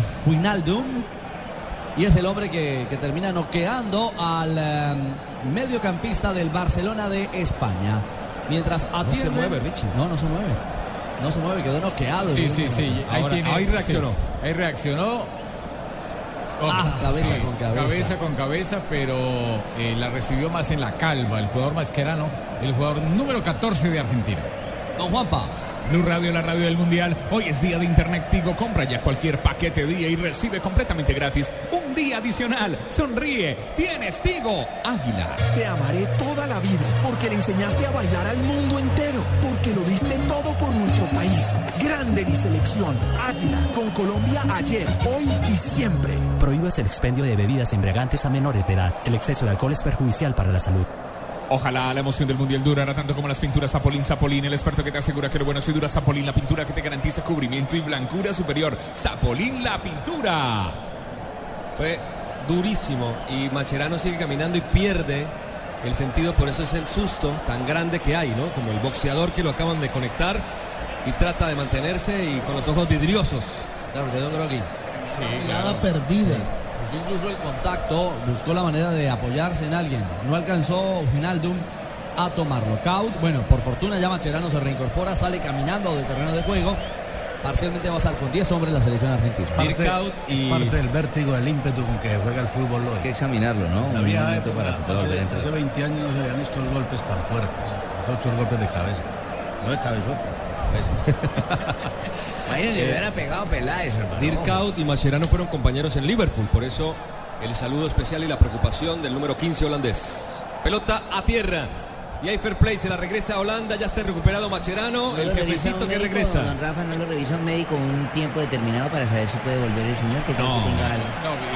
[SPEAKER 6] Y es el hombre que, que termina noqueando al eh, mediocampista del Barcelona de España. Mientras atiende.
[SPEAKER 1] mueve, Richie.
[SPEAKER 6] No, no se mueve. No se mueve, quedó noqueado.
[SPEAKER 5] Sí, sí, sí. Ahí,
[SPEAKER 1] Ahora-
[SPEAKER 5] tiene-
[SPEAKER 1] ahí reaccionó.
[SPEAKER 5] sí, ahí reaccionó.
[SPEAKER 6] Ah, cabeza con cabeza.
[SPEAKER 5] Cabeza con cabeza, pero eh, la recibió más en la calva. El jugador masquerano, el jugador número 14 de Argentina.
[SPEAKER 6] Don Juanpa.
[SPEAKER 3] Blue Radio, la radio del Mundial. Hoy es día de Internet Tigo. Compra ya cualquier paquete día y recibe completamente gratis un día adicional. Sonríe. Tienes Tigo. Águila.
[SPEAKER 10] Te amaré toda la vida porque le enseñaste a bailar al mundo entero, porque lo diste todo por nuestro país. Grande mi selección. Águila, con Colombia ayer, hoy y siempre.
[SPEAKER 11] Prohíbas el expendio de bebidas embriagantes a menores de edad. El exceso de alcohol es perjudicial para la salud.
[SPEAKER 3] Ojalá la emoción del Mundial durara tanto como las pinturas Zapolín. Zapolín, el experto que te asegura que lo bueno es dura. Zapolín, la pintura que te garantiza cubrimiento y blancura superior. Zapolín, la pintura.
[SPEAKER 1] Fue durísimo y Macherano sigue caminando y pierde el sentido, por eso es el susto tan grande que hay, ¿no? Como el boxeador que lo acaban de conectar y trata de mantenerse y con los ojos vidriosos.
[SPEAKER 6] Claro, quedó Grogui.
[SPEAKER 9] Mirada perdida.
[SPEAKER 6] Buscó incluso el contacto, buscó la manera de apoyarse en alguien. No alcanzó Wijnaldum a tomarlo. Kaut, bueno, por fortuna ya Macherano se reincorpora, sale caminando del terreno de juego. Parcialmente va a estar con 10 hombres la selección argentina.
[SPEAKER 7] Parte, del vértigo, del ímpetu con que juega el fútbol hoy. Hay que
[SPEAKER 4] examinarlo, ¿no? Un
[SPEAKER 7] época,
[SPEAKER 4] para
[SPEAKER 7] hace, hace 20 años no se habían estos golpes tan fuertes. Otros golpes de cabeza. No de cabezota.
[SPEAKER 4] Imagínate, le hubiera pegado Peláez, hermano.
[SPEAKER 1] Dirkout y Mascherano fueron compañeros en Liverpool, por eso el saludo especial y la preocupación del número 15 holandés. Pelota a tierra. Y hay fair play, se la regresa a Holanda, ya está recuperado Macherano,
[SPEAKER 18] ¿No
[SPEAKER 1] el jefecito que regresa.
[SPEAKER 18] Don Rafa, ¿no lo revisa un médico un tiempo determinado para saber si puede volver el señor? Que tal que tenga algo?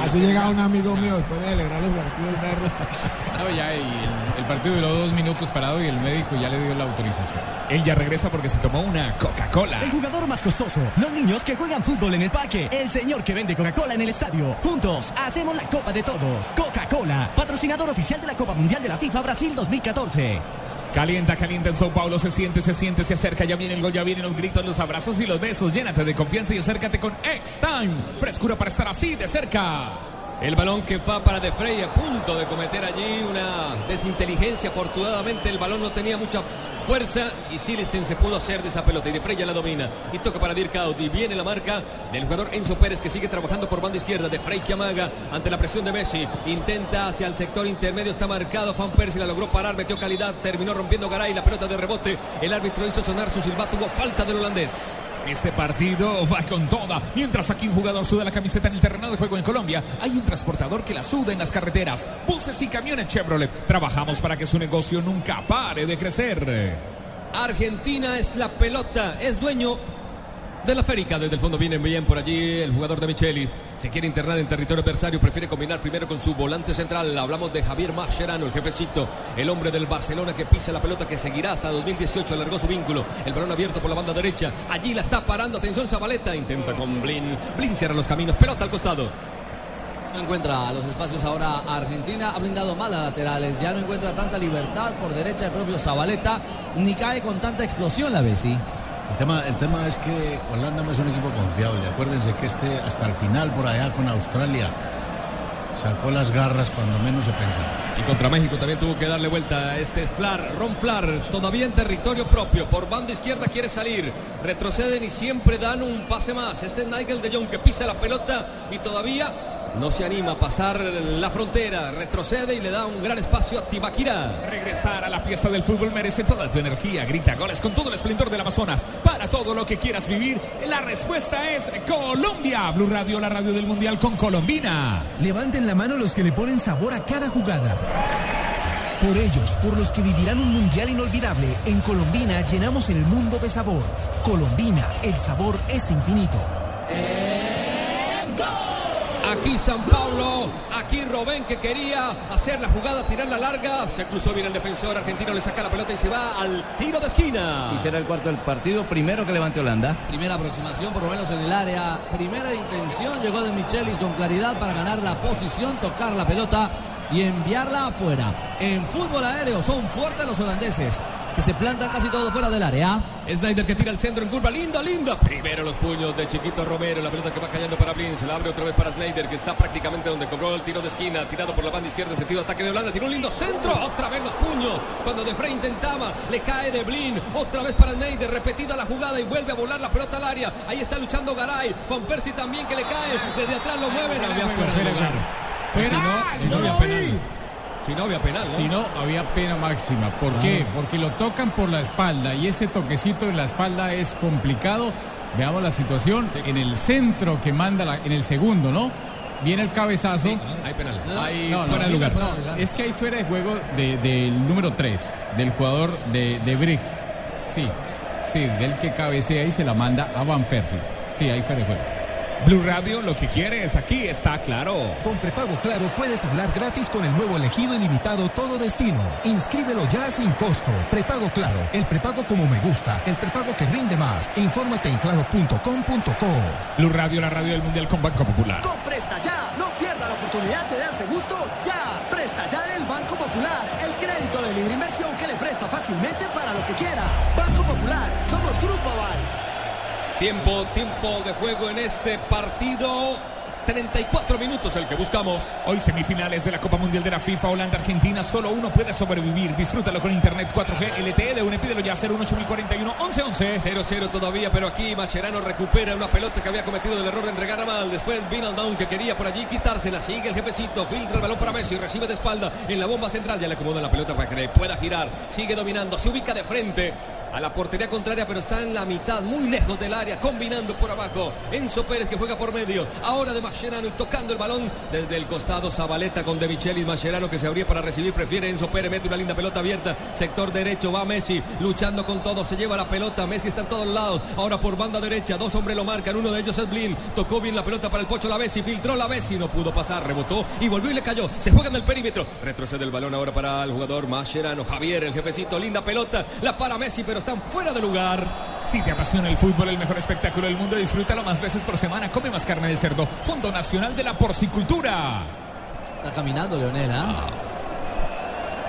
[SPEAKER 8] Así llega un amigo mío después de celebrar los partidos.
[SPEAKER 5] No, ya, y el, el partido duró dos minutos parado y el médico ya le dio la autorización.
[SPEAKER 3] Él ya regresa porque se tomó una Coca-Cola.
[SPEAKER 12] El jugador más costoso. Los niños que juegan fútbol en el parque. El señor que vende Coca-Cola en el estadio. Juntos hacemos la Copa de Todos. Coca-Cola, patrocinador oficial de la Copa Mundial de la FIFA Brasil 2014.
[SPEAKER 3] Calienta, calienta en Sao Paulo, se siente, se siente, se acerca, ya viene el gol, ya vienen los gritos, los abrazos y los besos. Llénate de confianza y acércate con X-Time. Frescura para estar así de cerca.
[SPEAKER 1] El balón que va para De Frey a punto de cometer allí una desinteligencia. Afortunadamente el balón no tenía mucha fuerza y Silicen se pudo hacer de esa pelota y De Frey ya la domina. Y toca para Dirk y viene la marca del jugador Enzo Pérez que sigue trabajando por banda izquierda De Frey que amaga ante la presión de Messi. Intenta hacia el sector intermedio está marcado Fan Persie la logró parar metió calidad terminó rompiendo Garay la pelota de rebote. El árbitro hizo sonar su silbato hubo falta del holandés
[SPEAKER 3] Este partido va con toda. Mientras aquí un jugador suda la camiseta en el terreno de juego en Colombia, hay un transportador que la suda en las carreteras. Buses y camiones Chevrolet. Trabajamos para que su negocio nunca pare de crecer.
[SPEAKER 1] Argentina es la pelota, es dueño de la férica. Desde el fondo viene bien por allí el jugador de Michelis. Se quiere internar en territorio adversario, prefiere combinar primero con su volante central. Hablamos de Javier Mascherano, el jefecito, el hombre del Barcelona que pisa la pelota que seguirá hasta 2018. Alargó su vínculo. El balón abierto por la banda derecha. Allí la está parando. Atención, Zabaleta. Intenta con Blin. Blin cierra los caminos. Pelota al costado.
[SPEAKER 6] No encuentra los espacios ahora Argentina, ha blindado mal a laterales, ya no encuentra tanta libertad por derecha el propio Zabaleta, ni cae con tanta explosión la Bessi.
[SPEAKER 7] El tema, el tema es que Holanda no es un equipo confiable. Acuérdense que este hasta el final por allá con Australia sacó las garras cuando menos se pensaba.
[SPEAKER 1] Y contra México también tuvo que darle vuelta. Este es Flar, Ron Flar, todavía en territorio propio. Por banda izquierda quiere salir. Retroceden y siempre dan un pase más. Este es Nigel de Jong que pisa la pelota y todavía no se anima a pasar la frontera. Retrocede y le da un gran espacio a Tibaquira.
[SPEAKER 3] Regresar a la fiesta del fútbol merece toda tu energía. Grita goles con todo el esplendor del Amazonas. Para todo lo que quieras vivir, la respuesta es Colombia. Blue Radio, la radio del Mundial con Colombina.
[SPEAKER 10] Levanten la mano los que le ponen sabor a cada jugada. Por ellos, por los que vivirán un mundial inolvidable, en Colombina llenamos el mundo de sabor. Colombina, el sabor es infinito.
[SPEAKER 1] Aquí San Paulo, aquí Robén que quería hacer la jugada, tirar la larga. Se cruzó bien el defensor argentino, le saca la pelota y se va al tiro de esquina.
[SPEAKER 16] Y será el cuarto del partido, primero que levante Holanda.
[SPEAKER 6] Primera aproximación, por lo menos en el área. Primera intención, llegó de Michelis con claridad para ganar la posición, tocar la pelota y enviarla afuera. En fútbol aéreo son fuertes los holandeses, que se plantan casi todo fuera del área.
[SPEAKER 1] Snyder que tira el centro en curva, linda, linda. Primero los puños de Chiquito Romero, la pelota que va cayendo para Blin, se la abre otra vez para Snyder, que está prácticamente donde cobró el tiro de esquina, tirado por la banda izquierda en sentido de ataque de Holanda, tiró un lindo centro, otra vez los puños. Cuando De Frey intentaba, le cae de Blin, otra vez para Snyder, repetida la jugada y vuelve a volar la pelota al área. Ahí está luchando Garay, Van Persie también que le cae, desde atrás lo mueven, había fuera de lugar.
[SPEAKER 5] No, había penal.
[SPEAKER 1] Si no había penal, ¿no?
[SPEAKER 5] Si no, había pena máxima. ¿Por qué? Porque lo tocan por la espalda y ese toquecito en la espalda es complicado. Veamos la situación en el centro que manda la- en el segundo, ¿no? Viene el cabezazo.
[SPEAKER 1] Hay penal. Hay
[SPEAKER 5] No, no,
[SPEAKER 1] fuera de lugar.
[SPEAKER 5] no, es que hay fuera de juego de- del número 3, del jugador de, de. Sí, sí, del que cabecea y se la manda a Van Persie. Sí, hay fuera de juego.
[SPEAKER 3] Blue Radio, lo que quieres, aquí está claro.
[SPEAKER 13] Con prepago claro puedes hablar gratis con el nuevo elegido ilimitado Todo Destino. Inscríbelo ya sin costo. Prepago claro, el prepago como me gusta, el prepago que rinde más. Infórmate en claro.com.co.
[SPEAKER 3] Blue Radio, la radio del Mundial con Banco Popular.
[SPEAKER 15] Con Presta Ya, no pierda la oportunidad de darse gusto ya. Presta Ya del Banco Popular, el crédito de libre inversión que le presta fácilmente para lo que quiera. Banco Popular, somos Grupo Aval.
[SPEAKER 1] Tiempo, tiempo de juego en este partido. 34 minutos el que buscamos.
[SPEAKER 3] Hoy semifinales de la Copa Mundial de la FIFA Holanda-Argentina. Solo uno puede sobrevivir. Disfrútalo con Internet 4G LTE de UNE. Pídelo ya 01841 1111.
[SPEAKER 1] 0-0 todavía, pero aquí Mascherano recupera una pelota que había cometido el error de entregar mal. Después Vinaldown que quería por allí quitársela. Sigue el jefecito, filtra el balón para Messi, recibe de espalda en la bomba central. Ya le acomoda la pelota para que le pueda girar. Sigue dominando, se ubica de frente. A la portería contraria, pero está en la mitad, muy lejos del área, combinando por abajo. Enzo Pérez que juega por medio. Ahora de Mascherano y tocando el balón desde el costado. Zabaleta con De Michelis. Mascherano que se abría para recibir. Prefiere Enzo Pérez. Mete una linda pelota abierta. Sector derecho. Va Messi luchando con todo. Se lleva la pelota. Messi está en todos lados. Ahora por banda derecha. Dos hombres lo marcan. Uno de ellos es Blin. Tocó bien la pelota para el Pocho la Bessi. Filtró la Bessi. No pudo pasar. Rebotó y volvió y le cayó. Se juega en el perímetro. Retrocede el balón ahora para el jugador Mascherano. Javier, el jefecito. Linda pelota. La para Messi, pero están fuera de lugar.
[SPEAKER 3] Si te apasiona el fútbol, el mejor espectáculo del mundo, disfrútalo más veces por semana. Come más carne de cerdo. Fondo Nacional de la Porcicultura.
[SPEAKER 6] Está caminando Leonel, ¿ah?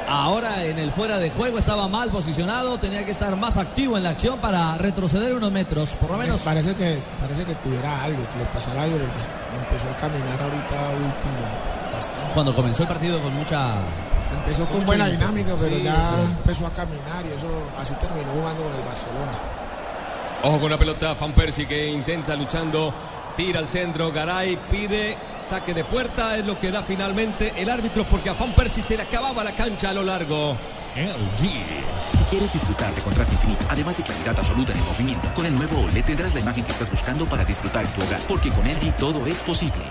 [SPEAKER 6] Ahora en el fuera de juego estaba mal posicionado, tenía que estar más activo en la acción para retroceder unos metros, por lo menos.
[SPEAKER 8] Parece que, parece que tuviera algo, que le pasara algo, empezó a caminar ahorita último. Bastante.
[SPEAKER 6] Cuando comenzó el partido con mucha
[SPEAKER 8] Empezó con buena dinámica, pero ya empezó a caminar y eso así terminó jugando con el Barcelona.
[SPEAKER 1] Ojo con la pelota, Van Persie que intenta luchando, tira al centro, Garay pide saque de puerta, es lo que da finalmente el árbitro porque a Van Persie se le acababa la cancha a lo largo.
[SPEAKER 17] LG. Si quieres disfrutar de contraste infinito, además de claridad absoluta en el movimiento, con el nuevo OLED tendrás la imagen que estás buscando para disfrutar en tu hogar, porque con LG todo es posible.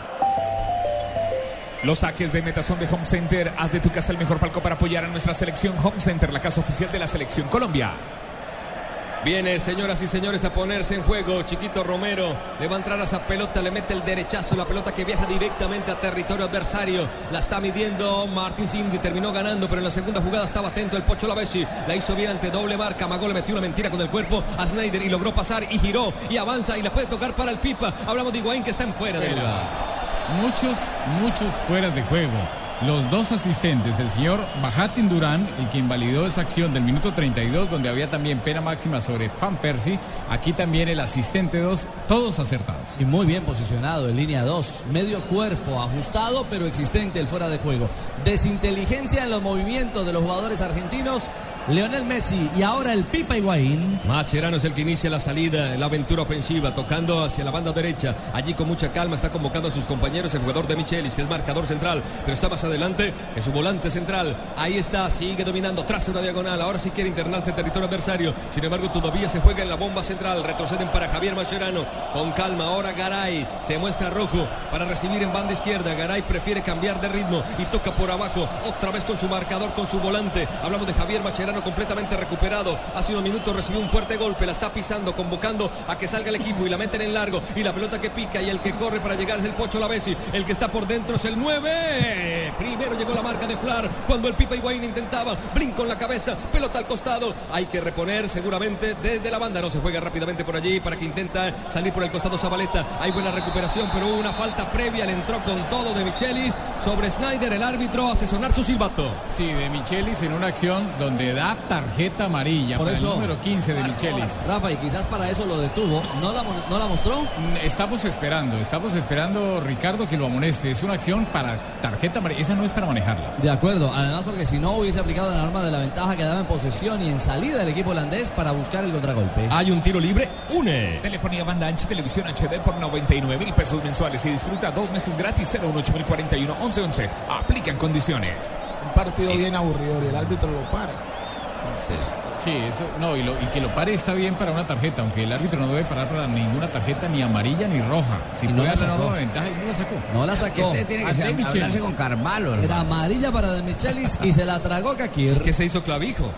[SPEAKER 3] Los saques de meta son de Home Center. Haz de tu casa el mejor palco para apoyar a nuestra selección Home Center, la casa oficial de la selección Colombia.
[SPEAKER 1] Viene, señoras y señores, a ponerse en juego. Chiquito Romero le va a entrar a esa pelota, le mete el derechazo, la pelota que viaja directamente a territorio adversario. La está midiendo Martín Cindy, terminó ganando, pero en la segunda jugada estaba atento el Pocho Lavesi. La hizo bien ante doble marca. Magó le metió una mentira con el cuerpo a Snyder y logró pasar y giró y avanza y la puede tocar para el Pipa. Hablamos de Higuaín que está en fuera de lugar.
[SPEAKER 5] Muchos, muchos fueras de juego. Los dos asistentes, el señor Bajatin Durán, el que invalidó esa acción del minuto 32, donde había también pena máxima sobre Fan Percy. Aquí también el asistente 2, todos acertados.
[SPEAKER 6] Y muy bien posicionado en línea 2. Medio cuerpo, ajustado, pero existente el fuera de juego. Desinteligencia en los movimientos de los jugadores argentinos. Leonel Messi y ahora el Pipa Higuaín.
[SPEAKER 1] Macherano es el que inicia la salida, la aventura ofensiva, tocando hacia la banda derecha. Allí con mucha calma está convocando a sus compañeros el jugador de Michelis, que es marcador central, pero está más adelante, es su volante central. Ahí está, sigue dominando, tras una diagonal. Ahora sí quiere internarse en territorio adversario. Sin embargo, todavía se juega en la bomba central. Retroceden para Javier Macherano. Con calma, ahora Garay se muestra rojo para recibir en banda izquierda. Garay prefiere cambiar de ritmo y toca por abajo. Otra vez con su marcador, con su volante. Hablamos de Javier Completamente recuperado. Hace unos minutos recibió un fuerte golpe, la está pisando, convocando a que salga el equipo y la meten en largo. Y la pelota que pica y el que corre para llegar es el Pocho Lavesi. El que está por dentro es el 9. Primero llegó la marca de Flar cuando el Pipa Higuaín intentaba. Brinco en la cabeza, pelota al costado. Hay que reponer seguramente desde la banda. No se juega rápidamente por allí para que intenta salir por el costado Zabaleta. Hay buena recuperación, pero una falta previa. Le entró con todo de Michelis sobre Snyder. El árbitro hace sonar su silbato.
[SPEAKER 5] Sí, de Michelis en una acción donde da tarjeta amarilla
[SPEAKER 6] Por
[SPEAKER 5] para
[SPEAKER 6] eso-
[SPEAKER 5] el número 15 de Michelis.
[SPEAKER 6] Rafa, y quizás para eso lo detuvo. ¿No la, no la mostró?
[SPEAKER 5] Estamos esperando, estamos esperando, Ricardo, que lo amoneste. Es una acción para tarjeta amarilla. Esa no es para manejarla.
[SPEAKER 6] De acuerdo, además porque si no hubiese aplicado la norma de la ventaja que daba en posesión y en salida del equipo holandés para buscar el contragolpe.
[SPEAKER 1] Hay un tiro libre, une.
[SPEAKER 3] Telefonía banda ancha, televisión HD por 99 mil pesos mensuales y disfruta dos meses gratis 01841 1111. Aplican condiciones.
[SPEAKER 8] Un partido bien aburrido y el árbitro lo para. Entonces,
[SPEAKER 5] Sí, eso, no, y, lo- y que lo pare está bien para una tarjeta, aunque el árbitro no debe parar para ninguna tarjeta, ni amarilla ni roja. Si
[SPEAKER 6] no
[SPEAKER 5] puede ganar una ventaja y no la sacó.
[SPEAKER 6] No la sacó.
[SPEAKER 18] Este tiene que ser- con Carvalho.
[SPEAKER 6] Era amarilla para De Michelis y se la tragó Kakir.
[SPEAKER 1] Que se hizo clavijo.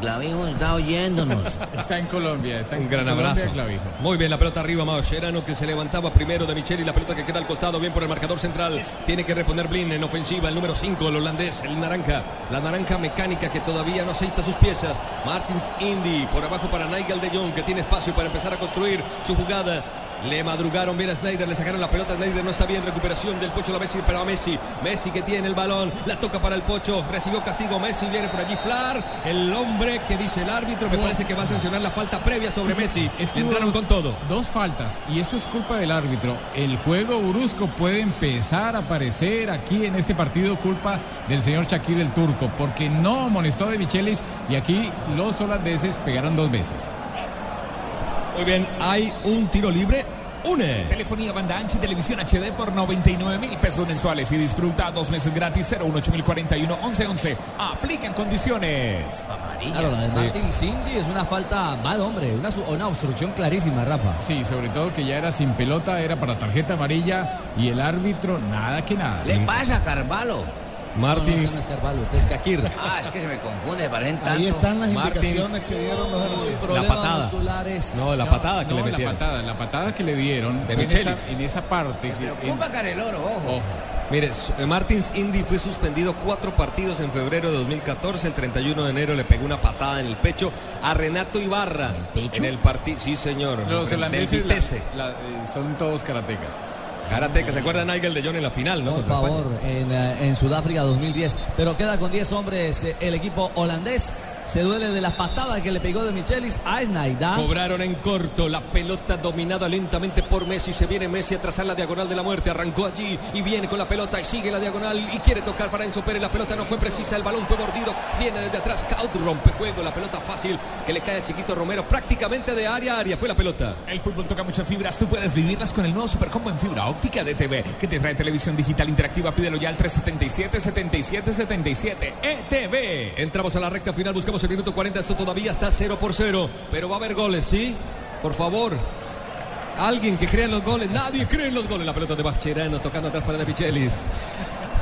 [SPEAKER 18] Clavijo está oyéndonos.
[SPEAKER 5] Está en Colombia, está en
[SPEAKER 1] Un gran
[SPEAKER 5] Colombia,
[SPEAKER 1] abrazo.
[SPEAKER 5] Clavijo.
[SPEAKER 1] Muy bien, la pelota arriba, Mascherano que se levantaba primero de Micheli. La pelota que queda al costado, bien por el marcador central. Tiene que reponer Blin en ofensiva, el número 5, el holandés, el naranja. La naranja mecánica que todavía no aceita sus piezas. Martins Indy por abajo para Nigel de Jong que tiene espacio para empezar a construir su jugada. Le madrugaron bien a Snyder, le sacaron la pelota. Snyder no está bien, recuperación del Pocho la Messi para Messi. Messi que tiene el balón, la toca para el Pocho, recibió castigo Messi, viene por allí Flar, el hombre que dice el árbitro, me parece que va a sancionar la falta previa sobre Messi.
[SPEAKER 5] Es que
[SPEAKER 1] entraron
[SPEAKER 5] dos-
[SPEAKER 1] con todo.
[SPEAKER 5] Dos faltas, y eso es culpa del árbitro. El juego brusco puede empezar a aparecer aquí en este partido, culpa del señor Shakir el turco, porque no amonestó a de Michelis y aquí los holandeses pegaron dos veces.
[SPEAKER 1] Muy bien, hay un tiro libre, une.
[SPEAKER 3] Telefonía banda ancha y televisión HD por 99 mil pesos mensuales y disfruta dos meses gratis 018 1111. Aplican condiciones.
[SPEAKER 6] Claro, la de Martin Cindy es una falta mal, hombre, una, una obstrucción clarísima, Rafa.
[SPEAKER 5] Sí, sobre todo que ya era sin pelota, era para tarjeta amarilla y el árbitro nada que nada.
[SPEAKER 18] ¿Le pasa a Carvalho?
[SPEAKER 1] Martins.
[SPEAKER 6] No, no, no es Carvalho, este es Kakir.
[SPEAKER 18] Ah, es que se me confunde, parecen tanto.
[SPEAKER 9] Ahí están las
[SPEAKER 1] Martins.
[SPEAKER 9] indicaciones que dieron los árbitros.
[SPEAKER 1] La patada.
[SPEAKER 6] musculares.
[SPEAKER 1] No, la patada que
[SPEAKER 5] No,
[SPEAKER 1] le
[SPEAKER 5] la
[SPEAKER 1] metieron.
[SPEAKER 5] patada, la patada que le dieron
[SPEAKER 1] De
[SPEAKER 5] en, esa, en esa parte. en-
[SPEAKER 18] Preocupa Caneloro, ojo.
[SPEAKER 5] ojo.
[SPEAKER 1] Mire, eh, Martins Indy fue suspendido cuatro partidos en febrero de 2014. El 31 de enero le pegó una patada en el pecho a Renato Ibarra.
[SPEAKER 18] pecho?
[SPEAKER 1] En el partido. Sí, señor.
[SPEAKER 5] Los holandeses la- la- eh, son todos karatecas.
[SPEAKER 1] Karate, que se acuerda Nigel de Jong en la final, ¿no?
[SPEAKER 6] Por favor, en, eh, en Sudáfrica 2010. Pero queda con 10 hombres eh, el equipo holandés. Se duele de la patada que le pegó de Michelis a Snyder.
[SPEAKER 1] Cobraron en corto, la pelota dominada lentamente por Messi. Se viene Messi a trazar la diagonal de la muerte. Arrancó allí y viene con la pelota y sigue la diagonal y quiere tocar para Enzo Pérez. La pelota no fue precisa, el balón fue mordido. Viene desde atrás, Kaut rompe juego. La pelota fácil que le cae a Chiquito Romero prácticamente de área a área. Fue la pelota.
[SPEAKER 3] El fútbol toca muchas fibras, tú puedes vivirlas con el nuevo Supercombo en fibra óptica de TV que te trae televisión digital interactiva. Pídelo ya al 377-7777 ETV.
[SPEAKER 1] Entramos a la recta final, buscamos el minuto 40. Esto todavía está 0 por 0, pero va a haber goles, ¿sí? Por favor. Alguien que crea en los goles. Nadie cree en los goles. La pelota de Mascherano tocando atrás para De Michelis.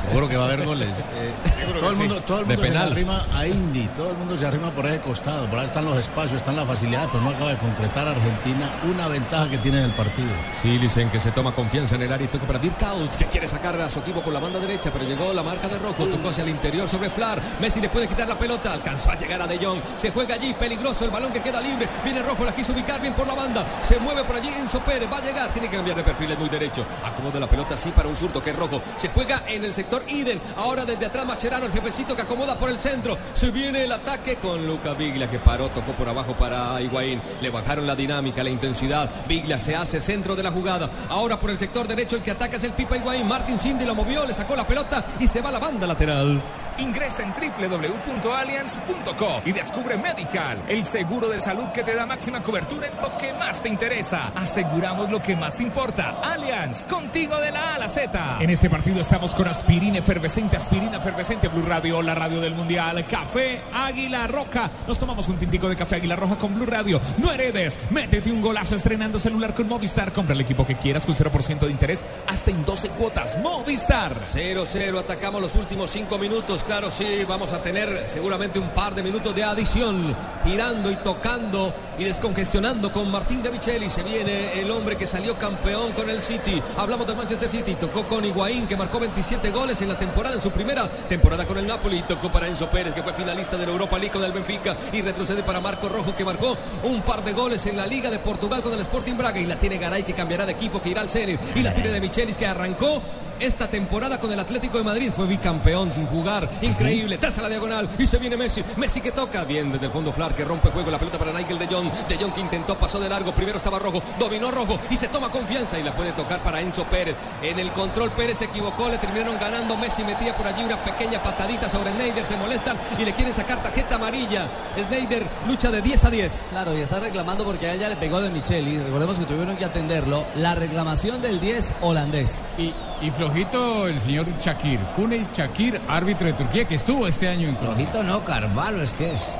[SPEAKER 7] Seguro que va a haber goles. Eh, todo el mundo,
[SPEAKER 1] sí.
[SPEAKER 7] todo el
[SPEAKER 1] De
[SPEAKER 7] mundo se
[SPEAKER 1] penal.
[SPEAKER 7] arrima a Indy, todo el mundo se arrima por ahí de costado, por ahí están los espacios, están las facilidades, pero no acaba de concretar Argentina una ventaja que tiene en el partido.
[SPEAKER 1] Sí, dicen que se toma confianza en el área y toca para Dirk que quiere sacar a su equipo por la banda derecha, pero llegó la marca de rojo, tocó hacia el interior sobre Flar. Messi le puede quitar la pelota, alcanzó a llegar a De Jong. Se juega allí, peligroso, el balón que queda libre. Viene rojo, la quiso ubicar bien por la banda. Se mueve por allí Enzo Pérez, va a llegar, tiene que cambiar de perfil, es muy derecho. Acomoda la pelota así para un zurdo que es rojo. Se juega en el sector Iden. Ahora desde atrás Macherano, el jefecito que acomoda por el centro. Se viene el ataque con Luca Viglia que paró, tocó por abajo para Higuaín. Le bajaron la dinámica, la intensidad. Viglia se hace centro de la jugada. Ahora por el sector derecho el que ataca es el Pipa Higuaín. Martin Cindy lo movió, le sacó la pelota y se va a la banda lateral.
[SPEAKER 3] Ingresa en www.allianz.co y descubre Medical, el seguro de salud que te da máxima cobertura en lo que más te interesa. Aseguramos lo que más te importa. Allianz, contigo de la A a la Z. En este partido estamos con aspirina efervescente, aspirina efervescente, Blue Radio, la radio del Mundial, Café Águila Roja. Nos tomamos un tintico de Café Águila Roja con Blue Radio. No heredes, métete un golazo estrenando celular con Movistar. Compra el equipo que quieras con 0% de interés hasta en 12 cuotas. Movistar.
[SPEAKER 1] 0-0, atacamos los últimos cinco minutos. Claro, sí, vamos a tener seguramente un par de minutos de adición. Girando y tocando y descongestionando con Martín de Micheli. Se viene el hombre que salió campeón con el City. Hablamos del Manchester City. Tocó con Higuaín, que marcó 27 goles en la temporada, en su primera temporada con el Napoli. Tocó para Enzo Pérez, que fue finalista de la Europa League con el Benfica. Y retrocede para Marco Rojo, que marcó un par de goles en la Liga de Portugal con el Sporting Braga. Y la tiene Garay, que cambiará de equipo, que irá al Zenit. Y la tiene de Michelis, que arrancó esta temporada con el Atlético de Madrid. Fue bicampeón sin jugar. Increíble. Traza la diagonal. Y se viene Messi. Messi que toca. Bien desde el fondo Flar que rompe juego. La pelota para Nigel de Jong. De Jong que intentó, pasó de largo. Primero estaba rojo. Dominó rojo. Y se toma confianza. Y la puede tocar para Enzo Pérez. En el control Pérez se equivocó. Le terminaron ganando. Messi metía por allí una pequeña patadita sobre Snyder. Se molestan y le quieren sacar tarjeta amarilla. Snyder lucha de 10 a 10.
[SPEAKER 6] Claro, y está reclamando porque a ella le pegó de Micheli. Recordemos que tuvieron que atenderlo. La reclamación del 10 holandés.
[SPEAKER 5] Y, y flojito el señor Shakir, Kuney Shakir, árbitro de Turquía, que estuvo este año en Colombia.
[SPEAKER 18] Flojito no, Carvalho, es que es.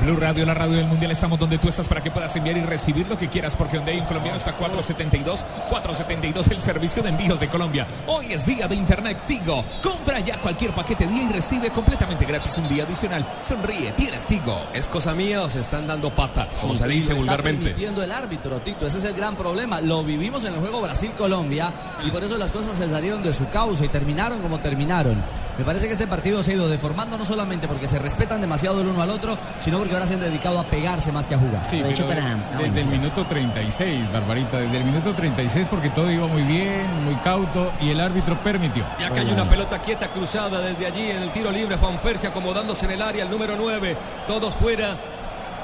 [SPEAKER 3] Blue Radio, la radio del mundial, estamos donde tú estás para que puedas enviar y recibir lo que quieras, porque donde hay un colombiano está 472, 472 el servicio de envíos de Colombia. Hoy es día de Internet Tigo. Compra ya cualquier paquete día y recibe completamente gratis un día adicional. Sonríe, tienes Tigo.
[SPEAKER 1] ¿Es cosa mía o se están dando patas? Como se dice
[SPEAKER 6] está
[SPEAKER 1] vulgarmente.
[SPEAKER 6] permitiendo el árbitro, Tito. Ese es el gran problema. Lo vivimos en el juego Brasil-Colombia y por eso las cosas se salieron de su causa y terminaron como terminaron. Me parece que este partido se ha ido deformando no solamente porque se respetan demasiado el uno al otro, sino porque ahora se han dedicado a pegarse más que a jugar.
[SPEAKER 5] Sí, pero de- desde el minuto 36, Barbarita, desde el minuto 36 porque todo iba muy bien, muy cauto y el árbitro permitió.
[SPEAKER 1] Y acá hay una pelota quieta cruzada desde allí en el tiro libre. Juan Persia acomodándose en el área, el número 9. Todos fuera.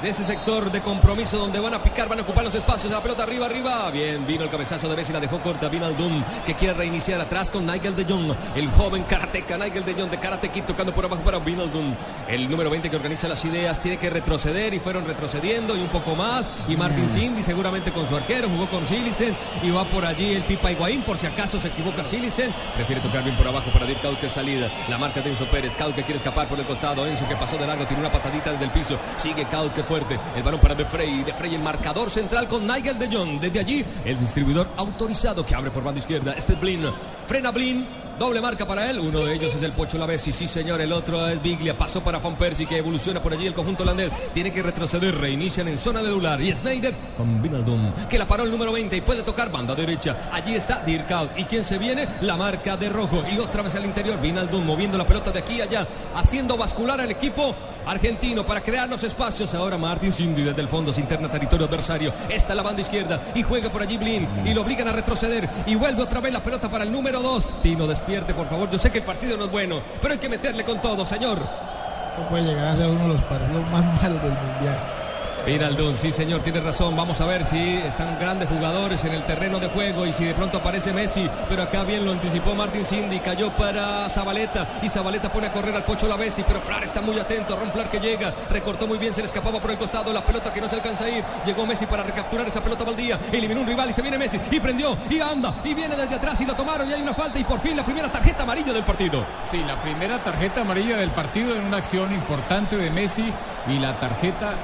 [SPEAKER 1] De ese sector de compromiso donde van a picar, van a ocupar los espacios. La pelota arriba, arriba. Bien, vino el cabezazo de Messi, la dejó corta. Vino Aldum que quiere reiniciar atrás con Nigel de Jong, el joven karateca Nigel de Jong de Karate Kid tocando por abajo para Vinaldum. El número 20 que organiza las ideas tiene que retroceder y fueron retrocediendo y un poco más. Y Martin Cindy seguramente con su arquero jugó con Silicen y va por allí el Pipa Higuaín por si acaso se equivoca Silicen. Prefiere tocar bien por abajo para Dirk Cauche salida. La marca de Enzo Pérez. Kaut que quiere escapar por el costado. Enzo que pasó de largo, tiene una patadita desde el piso. Sigue Kaut que fuerte. El balón para De Frey. De Frey el marcador central con Nigel de Jong. Desde allí el distribuidor autorizado que abre por banda izquierda. Este es Blin. Frena Blin. Doble marca para él. Uno de ellos es el Pocho Lavesi. Sí, señor. El otro es Biglia. Pasó para Van Persie que evoluciona por allí el conjunto holandés. Tiene que retroceder. Reinician en zona medular. Y Snyder con Vinaldum. Que la paró el número 20 y puede tocar banda derecha. Allí está Dirkout. ¿Y quién se viene? La marca de rojo. Y otra vez al interior. Vinaldum moviendo la pelota de aquí allá. Haciendo bascular al equipo argentino para crear los espacios. Ahora Martin Cindy desde el fondo se interna territorio adversario. Está la banda izquierda y juega por allí Blin y lo obligan a retroceder y vuelve otra vez la pelota para el número 2. Tino, despierte por favor. Yo sé que el partido no es bueno, pero hay que meterle con todo, señor.
[SPEAKER 8] Esto puede llegar a ser uno de los partidos más malos del mundial.
[SPEAKER 1] Vinaldum, sí señor, tiene razón. Vamos a ver si están grandes jugadores en el terreno de juego y si de pronto aparece Messi. Pero acá bien lo anticipó Martin Cindy, cayó para Zabaleta y Zabaleta pone a correr al Pocho Lavesi. Pero Flar está muy atento, Ron Flar que llega, recortó muy bien, se le escapaba por el costado la pelota que no se alcanza a ir. Llegó Messi para recapturar esa pelota baldía, eliminó un rival y se viene Messi y prendió y anda y viene desde atrás y lo tomaron y hay una falta y por fin la primera tarjeta amarilla del partido.
[SPEAKER 5] Sí, la primera tarjeta amarilla del partido en una acción importante de Messi y la tarjeta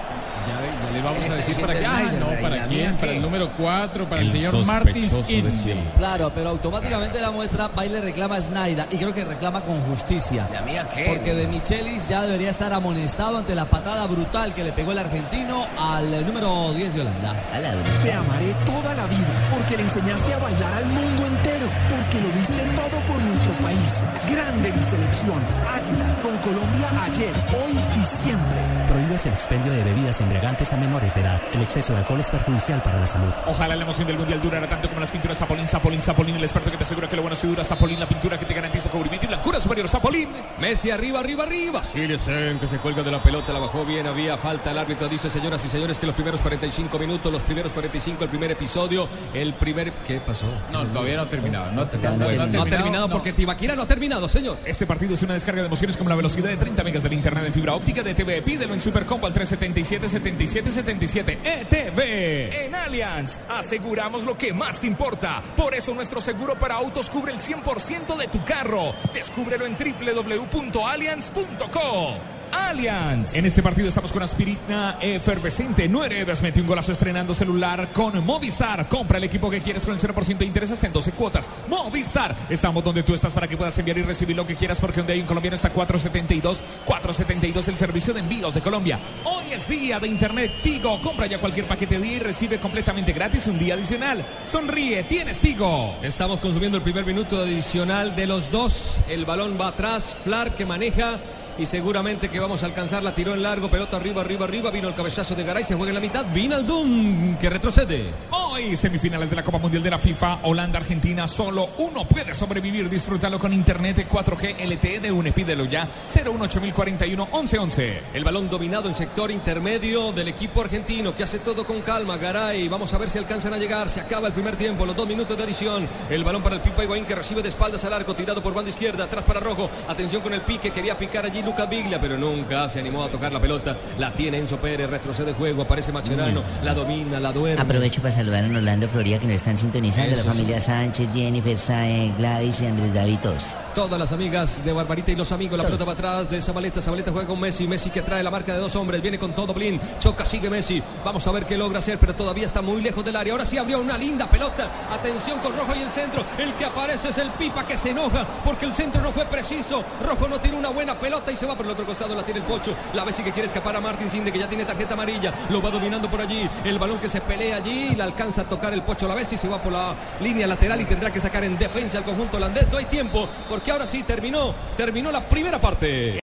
[SPEAKER 5] ya, ya le vamos a decir para qué. Ah, no, ¿para quién? Para el número 4, para el, señor Martins Indy.
[SPEAKER 6] Claro, pero automáticamente la muestra va y le reclama a Snyder y creo que reclama con justicia.
[SPEAKER 18] ¿La mía qué?
[SPEAKER 6] Porque de Michelis ya debería estar amonestado ante la patada brutal que le pegó el argentino al número 10 de Holanda.
[SPEAKER 10] Te amaré toda la vida porque le enseñaste a bailar al mundo entero, porque lo diste todo por nuestro país. Grande mi selección. Águila con Colombia ayer, hoy y siempre.
[SPEAKER 11] Prohíbes el expendio de bebidas embriagantes a menores de edad. El exceso de alcohol es perjudicial para la salud.
[SPEAKER 3] Ojalá la emoción del mundial durara tanto como las pinturas Zapolín, Zapolín, Zapolín, el experto que te asegura que lo bueno se dura, Zapolín, la pintura que te garantiza cubrimiento y blancura superior, Zapolín.
[SPEAKER 1] Messi arriba, arriba, arriba. Silicen que se cuelga de la pelota, la bajó bien, había falta. El árbitro dice, señoras y señores, que los primeros 45 minutos, los primeros 45, el primer episodio, el primer. ¿Qué pasó?
[SPEAKER 5] No, todavía no ha terminado. No, ha terminado,
[SPEAKER 1] no, ha terminado, terminado porque Tibaquira no ha terminado, señor.
[SPEAKER 3] Este partido es una descarga de emociones como la velocidad de 30 megas del internet en fibra óptica de TV. Pídelo en Supercombo al 377 77 77 ETV.
[SPEAKER 10] En Allianz aseguramos lo que más te importa. Por eso nuestro seguro para autos cubre el 100% de tu carro. Descúbrelo en www.allianz.co. Allianz.
[SPEAKER 3] En este partido estamos con aspirina efervescente. No heredas, mete un golazo estrenando celular con Movistar. Compra el equipo que quieres con el 0% de interés hasta en 12 cuotas. Movistar. Estamos donde tú estás para que puedas enviar y recibir lo que quieras porque donde hay un colombiano está 472. 472 el servicio de envíos de Colombia. Hoy es día de internet Tigo. Compra ya cualquier paquete de día y recibe completamente gratis un día adicional. Sonríe, tienes Tigo.
[SPEAKER 1] Estamos consumiendo el primer minuto adicional de los dos. El balón va atrás. Flar que maneja y seguramente que vamos a alcanzar la tiró en largo, pelota arriba, arriba, arriba, vino el cabezazo de Garay, se juega en la mitad, Vinaldum que retrocede.
[SPEAKER 3] Hoy semifinales de la Copa Mundial de la FIFA, Holanda, Argentina, solo uno puede sobrevivir, disfrútalo con internet 4G LTE de UNE, pídelo ya, 01841 1111.
[SPEAKER 1] El balón dominado en sector intermedio del equipo argentino que hace todo con calma, Garay, vamos a ver si alcanzan a llegar, se acaba el primer tiempo, los dos minutos de adición, el balón para el Pipa Higuaín que recibe de espaldas al arco, tirado por banda izquierda, atrás para Rojo, atención con el pique, quería picar allí Lucas Biglia, pero nunca se animó a tocar la pelota. La tiene Enzo Pérez, retrocede juego, aparece Macherano, la domina, la duerme.
[SPEAKER 18] Aprovecho para saludar en Orlando, Florida, que nos están sintonizando.
[SPEAKER 1] Eso
[SPEAKER 18] la
[SPEAKER 1] sí.
[SPEAKER 18] familia Sánchez, Jennifer, Sae, Gladys y Andrés David todos.
[SPEAKER 1] Todas las amigas de Barbarita y los amigos, la pelota va atrás de Zabaleta, Zabaleta juega con Messi, Messi que trae la marca de dos hombres, viene con todo Blin, choca, sigue Messi, vamos a ver qué logra hacer, pero todavía está muy lejos del área, ahora sí abrió una linda pelota, atención con Rojo y el centro, el que aparece es el Pipa que se enoja porque el centro no fue preciso, Rojo no tiene una buena pelota y se va por el otro costado, la tiene el Pocho, la Messi que quiere escapar a Martín Sinde que ya tiene tarjeta amarilla, lo va dominando por allí, el balón que se pelea allí, la alcanza a tocar el Pocho la Messi, se va por la línea lateral y tendrá que sacar en defensa al conjunto holandés, no hay tiempo porque ahora sí terminó, terminó la primera parte.